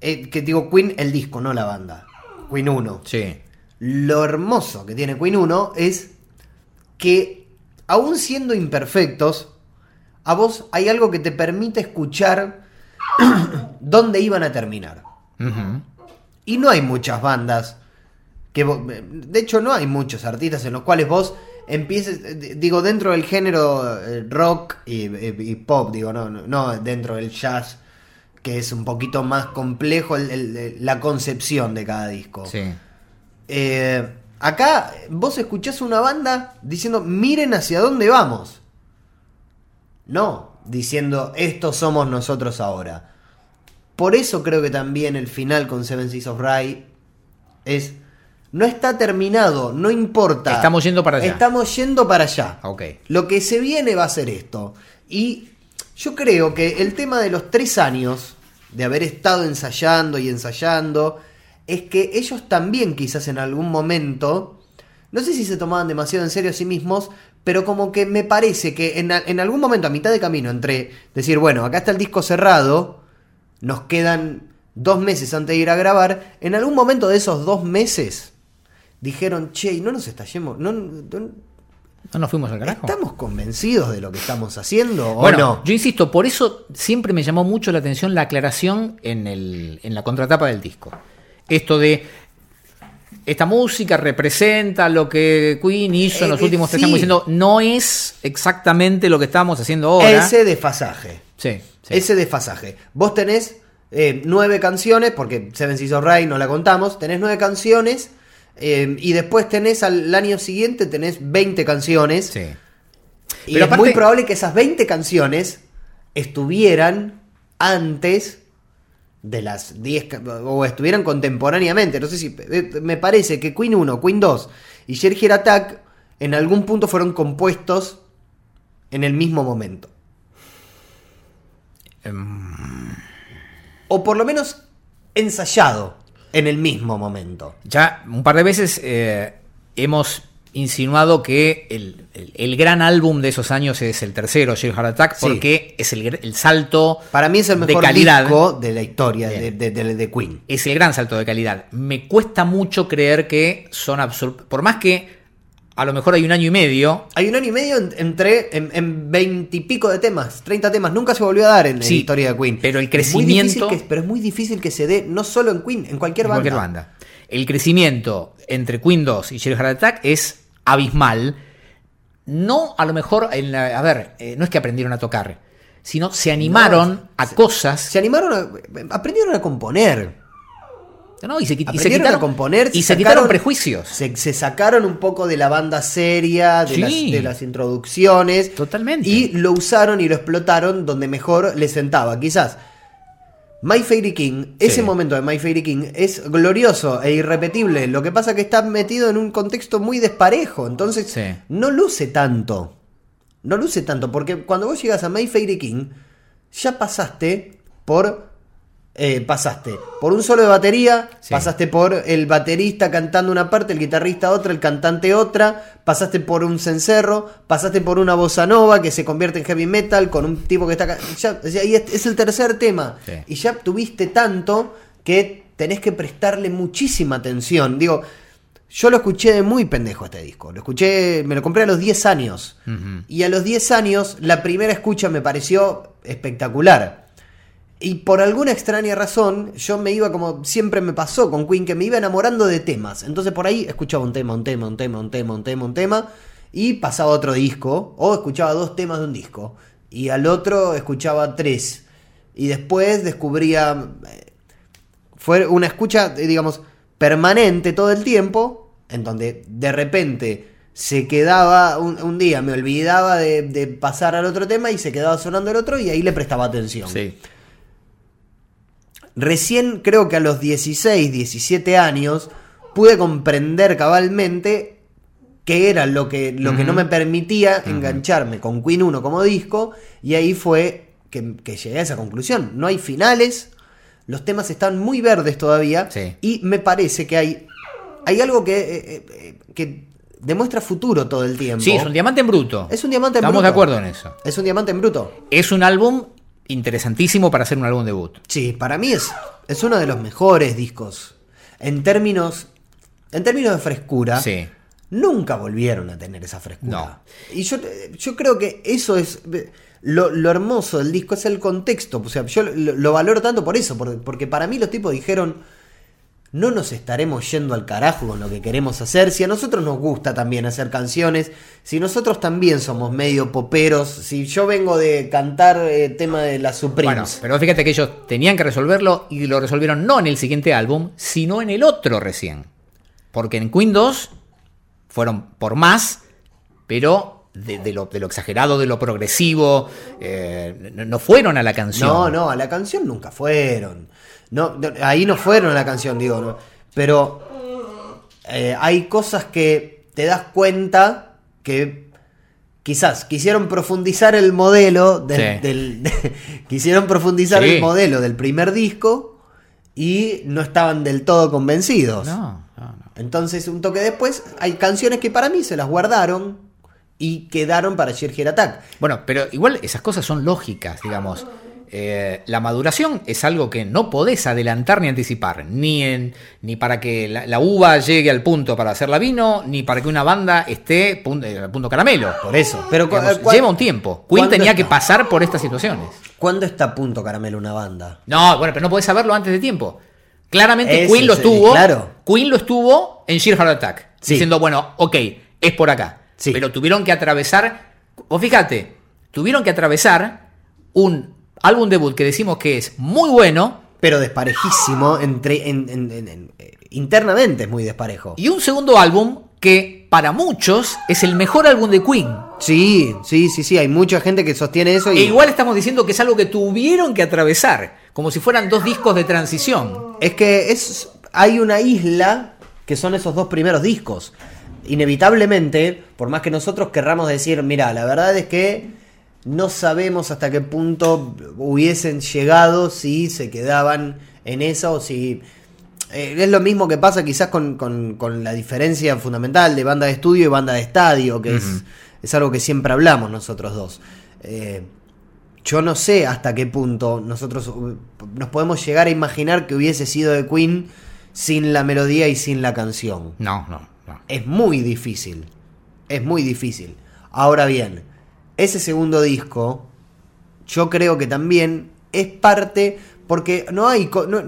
eh, que digo Queen, el disco, no la banda. Queen 1. sí. Lo hermoso que tiene Queen 1 es que, aún siendo imperfectos, a vos hay algo que te permite escuchar dónde iban a terminar. Y no hay muchas bandas que vo- de hecho no hay muchos artistas en los cuales vos empieces eh, digo dentro del género eh, rock y, y- y pop digo no, no no dentro del jazz que es un poquito más complejo el- el- la concepción de cada disco Sí. Eh, acá vos escuchás una banda diciendo miren hacia dónde vamos no diciendo estos somos nosotros ahora Por eso creo que también el final con Seven Seas of Rye es. No está terminado, no importa. Estamos yendo para allá. Estamos yendo para allá. Ok. Lo que se viene va a ser esto. Y yo creo que el tema de los tres años, de haber estado ensayando y ensayando, es que ellos también quizás en algún momento, no sé si se tomaban demasiado en serio a sí mismos, pero como que me parece que en, algún momento a mitad de camino entre decir, bueno, acá está el disco cerrado, nos quedan dos meses antes de ir a grabar, en algún momento de esos dos meses dijeron, che, ¿y no nos estallemos? ¿No, no- ¿No nos fuimos al carajo? ¿Estamos convencidos de lo que estamos haciendo o Bueno, no? yo insisto, por eso siempre me llamó mucho la atención la aclaración en, el, en la contratapa del disco. Esto de esta música representa lo que Queen hizo en los Eh, últimos tres sí. años diciendo no es exactamente lo que estamos haciendo ahora. Ese desfasaje. Sí, sí. Ese desfasaje. Vos tenés eh, nueve canciones, porque Seven Seas of Rye no la contamos, tenés nueve canciones eh, y después tenés al año siguiente tenés 20 canciones. Sí. Y Pero es aparte- muy probable que esas 20 canciones estuvieran antes de las 10 ca- o estuvieran contemporáneamente. No sé si eh, me parece que Queen 1, Queen 2 y Here Attack en algún punto fueron compuestos en el mismo momento. O por lo menos ensayado en el mismo momento. Ya un par de veces eh, hemos insinuado que el, el- el gran álbum de esos años es el tercero, Sheer Heart Attack, Sí. porque es el, el salto Para mí es el de mejor calidad. disco de la historia de, de- de- de Queen. es el gran salto de calidad. Me cuesta mucho creer que son absolutos. Por más que a lo mejor hay un año y medio. Hay un año y medio en- entre en veintipico de temas, 30 temas. Nunca se volvió a dar en Sí, la historia de Queen. pero el Es crecimiento- que- pero es muy difícil que se dé, no solo en Queen, en cualquier en banda. cualquier banda. El crecimiento entre Queen 2 y Sheer Heart Attack es abismal. No, a lo mejor, en la- a ver, eh, no es que aprendieron a tocar, sino se animaron No, a se- cosas. Se animaron a, aprendieron a componer. ¿no? Y se, y se quitaron, a componer. y se quitaron sacaron- prejuicios. Se, se sacaron un poco de la banda seria, de, Sí. las, de las introducciones. Totalmente. Y lo usaron y lo explotaron donde mejor les sentaba. Quizás My Fairy King, ese Sí. momento de My Fairy King es glorioso e irrepetible. Lo que pasa es que está metido en un contexto muy desparejo. Entonces Sí. no luce tanto. No luce tanto. Porque cuando vos llegas a My Fairy King, ya pasaste por. Eh, pasaste por un solo de batería, Sí. pasaste por el baterista cantando una parte, el guitarrista otra, el cantante otra, pasaste por un cencerro, pasaste por una bossa nova que se convierte en heavy metal con un tipo que está... Ya, y es, es el tercer tema. Sí. Y ya tuviste tanto que tenés que prestarle muchísima atención. Digo, yo lo escuché de muy pendejo este disco. Lo escuché, me lo compré a los 10 años. Y a los 10 años, la primera escucha me pareció espectacular. Y por alguna extraña razón, yo me iba como siempre me pasó con Queen, que me iba enamorando de temas. Entonces por ahí escuchaba un tema, un tema, un tema, un tema, un tema, un tema, y pasaba otro disco, o escuchaba dos temas de un disco, y al otro escuchaba tres. Y después descubría. eh, Fue una escucha, eh, digamos, permanente todo el tiempo, en donde de repente se quedaba un, un día, me olvidaba de, de pasar al otro tema y se quedaba sonando el otro y ahí le prestaba atención. Sí. Recién creo que a los 16, 17 años pude comprender cabalmente qué era lo que, lo que no me permitía engancharme con Queen 1 como disco y ahí fue que, que llegué a esa conclusión. No hay finales, los temas están muy verdes todavía Sí. y me parece que hay, hay algo que, eh, eh, que demuestra futuro todo el tiempo. Sí, es un diamante en bruto. Es un diamante en Estamos bruto. de acuerdo en eso. Es un diamante en bruto. Es un álbum interesantísimo para hacer un álbum debut. Sí, para mí es, es uno de los mejores discos. En términos, en términos de frescura, Sí. nunca volvieron a tener esa frescura. No. Y yo, yo creo que eso es. Lo, lo hermoso del disco es el contexto. O sea, yo lo, lo valoro tanto por eso. Porque, porque para mí los tipos dijeron. No nos estaremos yendo al carajo con lo que queremos hacer. Si a nosotros nos gusta también hacer canciones, si nosotros también somos medio poperos, si yo vengo de cantar eh, tema de la Supremes. Bueno, pero fíjate que ellos tenían que resolverlo y lo resolvieron no en el siguiente álbum, sino en el otro recién. Porque en Queen 2 fueron por más, pero de, de lo, de lo exagerado, de lo progresivo. eh, no, no fueron a la canción. No, no, a la canción nunca fueron. No, no, ahí no fueron la canción, digo. no. Pero eh, hay cosas que te das cuenta que quizás quisieron profundizar el modelo del, Sí. del- quisieron profundizar Sí. el modelo del primer disco y no estaban del todo convencidos. No, no, no. Entonces, un toque después, hay canciones que para mí se las guardaron y quedaron para Head Attack. Bueno, pero igual esas cosas son lógicas, digamos. Eh, la maduración es algo que no podés adelantar ni anticipar, ni, en, ni para que la, la uva llegue al punto para hacerla vino, ni para que una banda esté eh, al punto caramelo. Por eso. Pero Digamos, cu- lleva un tiempo. Queen ¿cuándo tenía está? que pasar por estas situaciones. ¿Cuándo está a punto caramelo una banda? No, bueno, pero no podés saberlo antes de tiempo. Claramente Ese Queen lo estuvo. claro. Queen lo estuvo en Sheer Heart Attack. Sí. Diciendo, bueno, ok, es por acá. Sí. Pero tuvieron que atravesar. O fíjate, tuvieron que atravesar un álbum debut que decimos que es muy bueno. Pero desparejísimo entre en- en- en- en- eh, internamente es muy desparejo. Y un segundo álbum que para muchos es el mejor álbum de Queen. Sí, sí, sí, sí, hay mucha gente que sostiene eso y E igual estamos diciendo que es algo que tuvieron que atravesar. Como si fueran dos discos de transición. es que es hay una isla que son esos dos primeros discos. Inevitablemente, por más que nosotros querramos decir, mira, la verdad es que no sabemos hasta qué punto hubiesen llegado si se quedaban en eso o si... eh, es lo mismo que pasa quizás con, con- con la diferencia fundamental de banda de estudio y banda de estadio, que es, es algo que siempre hablamos nosotros dos. Eh, yo no sé hasta qué punto nosotros uh, nos podemos llegar a imaginar que hubiese sido de Queen sin la melodía y sin la canción. No, no, no. Es muy difícil. Es muy difícil. Ahora bien, ese segundo disco, yo creo que también es parte, porque no hay, co- no,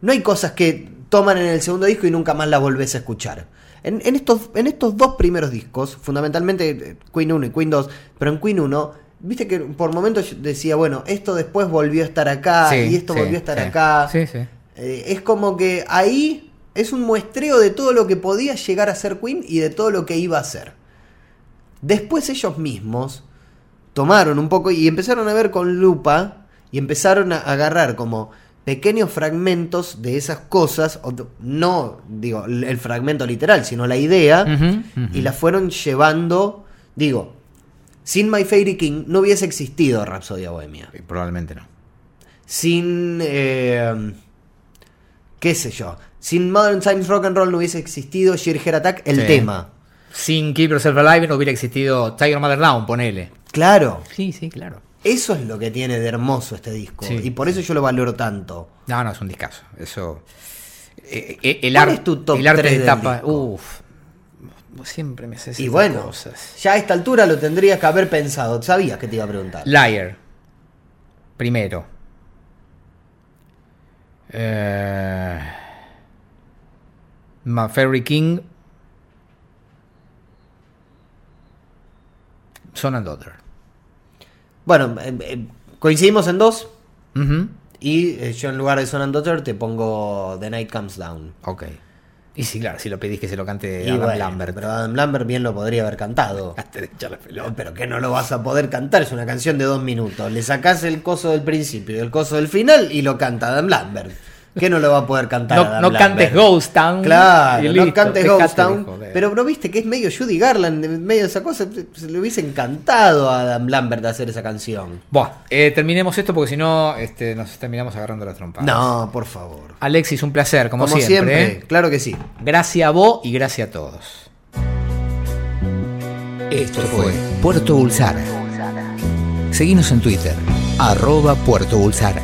no hay cosas que toman en el segundo disco y nunca más las volvés a escuchar. En, en estos, en estos dos primeros discos, fundamentalmente eh, Queen 1 y Queen 2, pero en Queen 1, viste que por momentos yo decía, bueno, esto después volvió a estar acá Sí, y esto sí, volvió a estar sí. acá. Sí, sí. Eh, es como que ahí es un muestreo de todo lo que podía llegar a ser Queen y de todo lo que iba a ser. Después ellos mismos tomaron un poco y empezaron a ver con lupa y empezaron a agarrar como pequeños fragmentos de esas cosas, no digo el fragmento literal, sino la idea, y la fueron llevando, digo, sin My Fairy King no hubiese existido Rhapsodia Bohemia Probablemente no. sin eh, qué sé yo sin Modern Times Rock and Roll no hubiese existido Sheer Attack el Sí. tema Sin Keep Yourself Alive no hubiera existido Tiger Mother Down, ponele. claro Sí, sí, claro. eso es lo que tiene de hermoso este disco Sí, y por eso yo lo valoro tanto No, no, es un discazo. Eso. eh, eh, el, ¿Cuál ar- es tu top el arte tres de del tapa. Uf. Vos siempre me haces y bueno cosas. ya a esta altura lo tendrías que haber pensado sabías que te iba a preguntar Liar. Primero. Eh, Fairy King. Son and Daughter. bueno eh, eh, coincidimos en dos y eh, yo en lugar de Son and Daughter te pongo The Night Comes Down Ok. Y sí, claro, si lo pedís que se lo cante y Adam bueno, Lambert. pero Adam Lambert bien lo podría haber cantado. Pero que no lo vas a poder cantar, es una canción de dos minutos. Le sacás el coso del principio y el coso del final y lo canta Adam Lambert. Que no lo va a poder cantar No, Adam no Lambert? cantes Ghost Town. Claro, no cantes Ghost Town. joder. Pero no viste que es medio Judy Garland, en medio de esa cosa. Se le hubiese encantado a Adam Lambert hacer esa canción. Buah, eh, terminemos esto porque si no este, nos terminamos agarrando la trompa. No, por favor. Alexis, un placer, como, Como, siempre. siempre, ¿eh? claro que sí. Gracias a vos y gracias a todos. Esto fue Puerto Bulsara. Seguimos en Twitter, arroba Puerto Bulsara.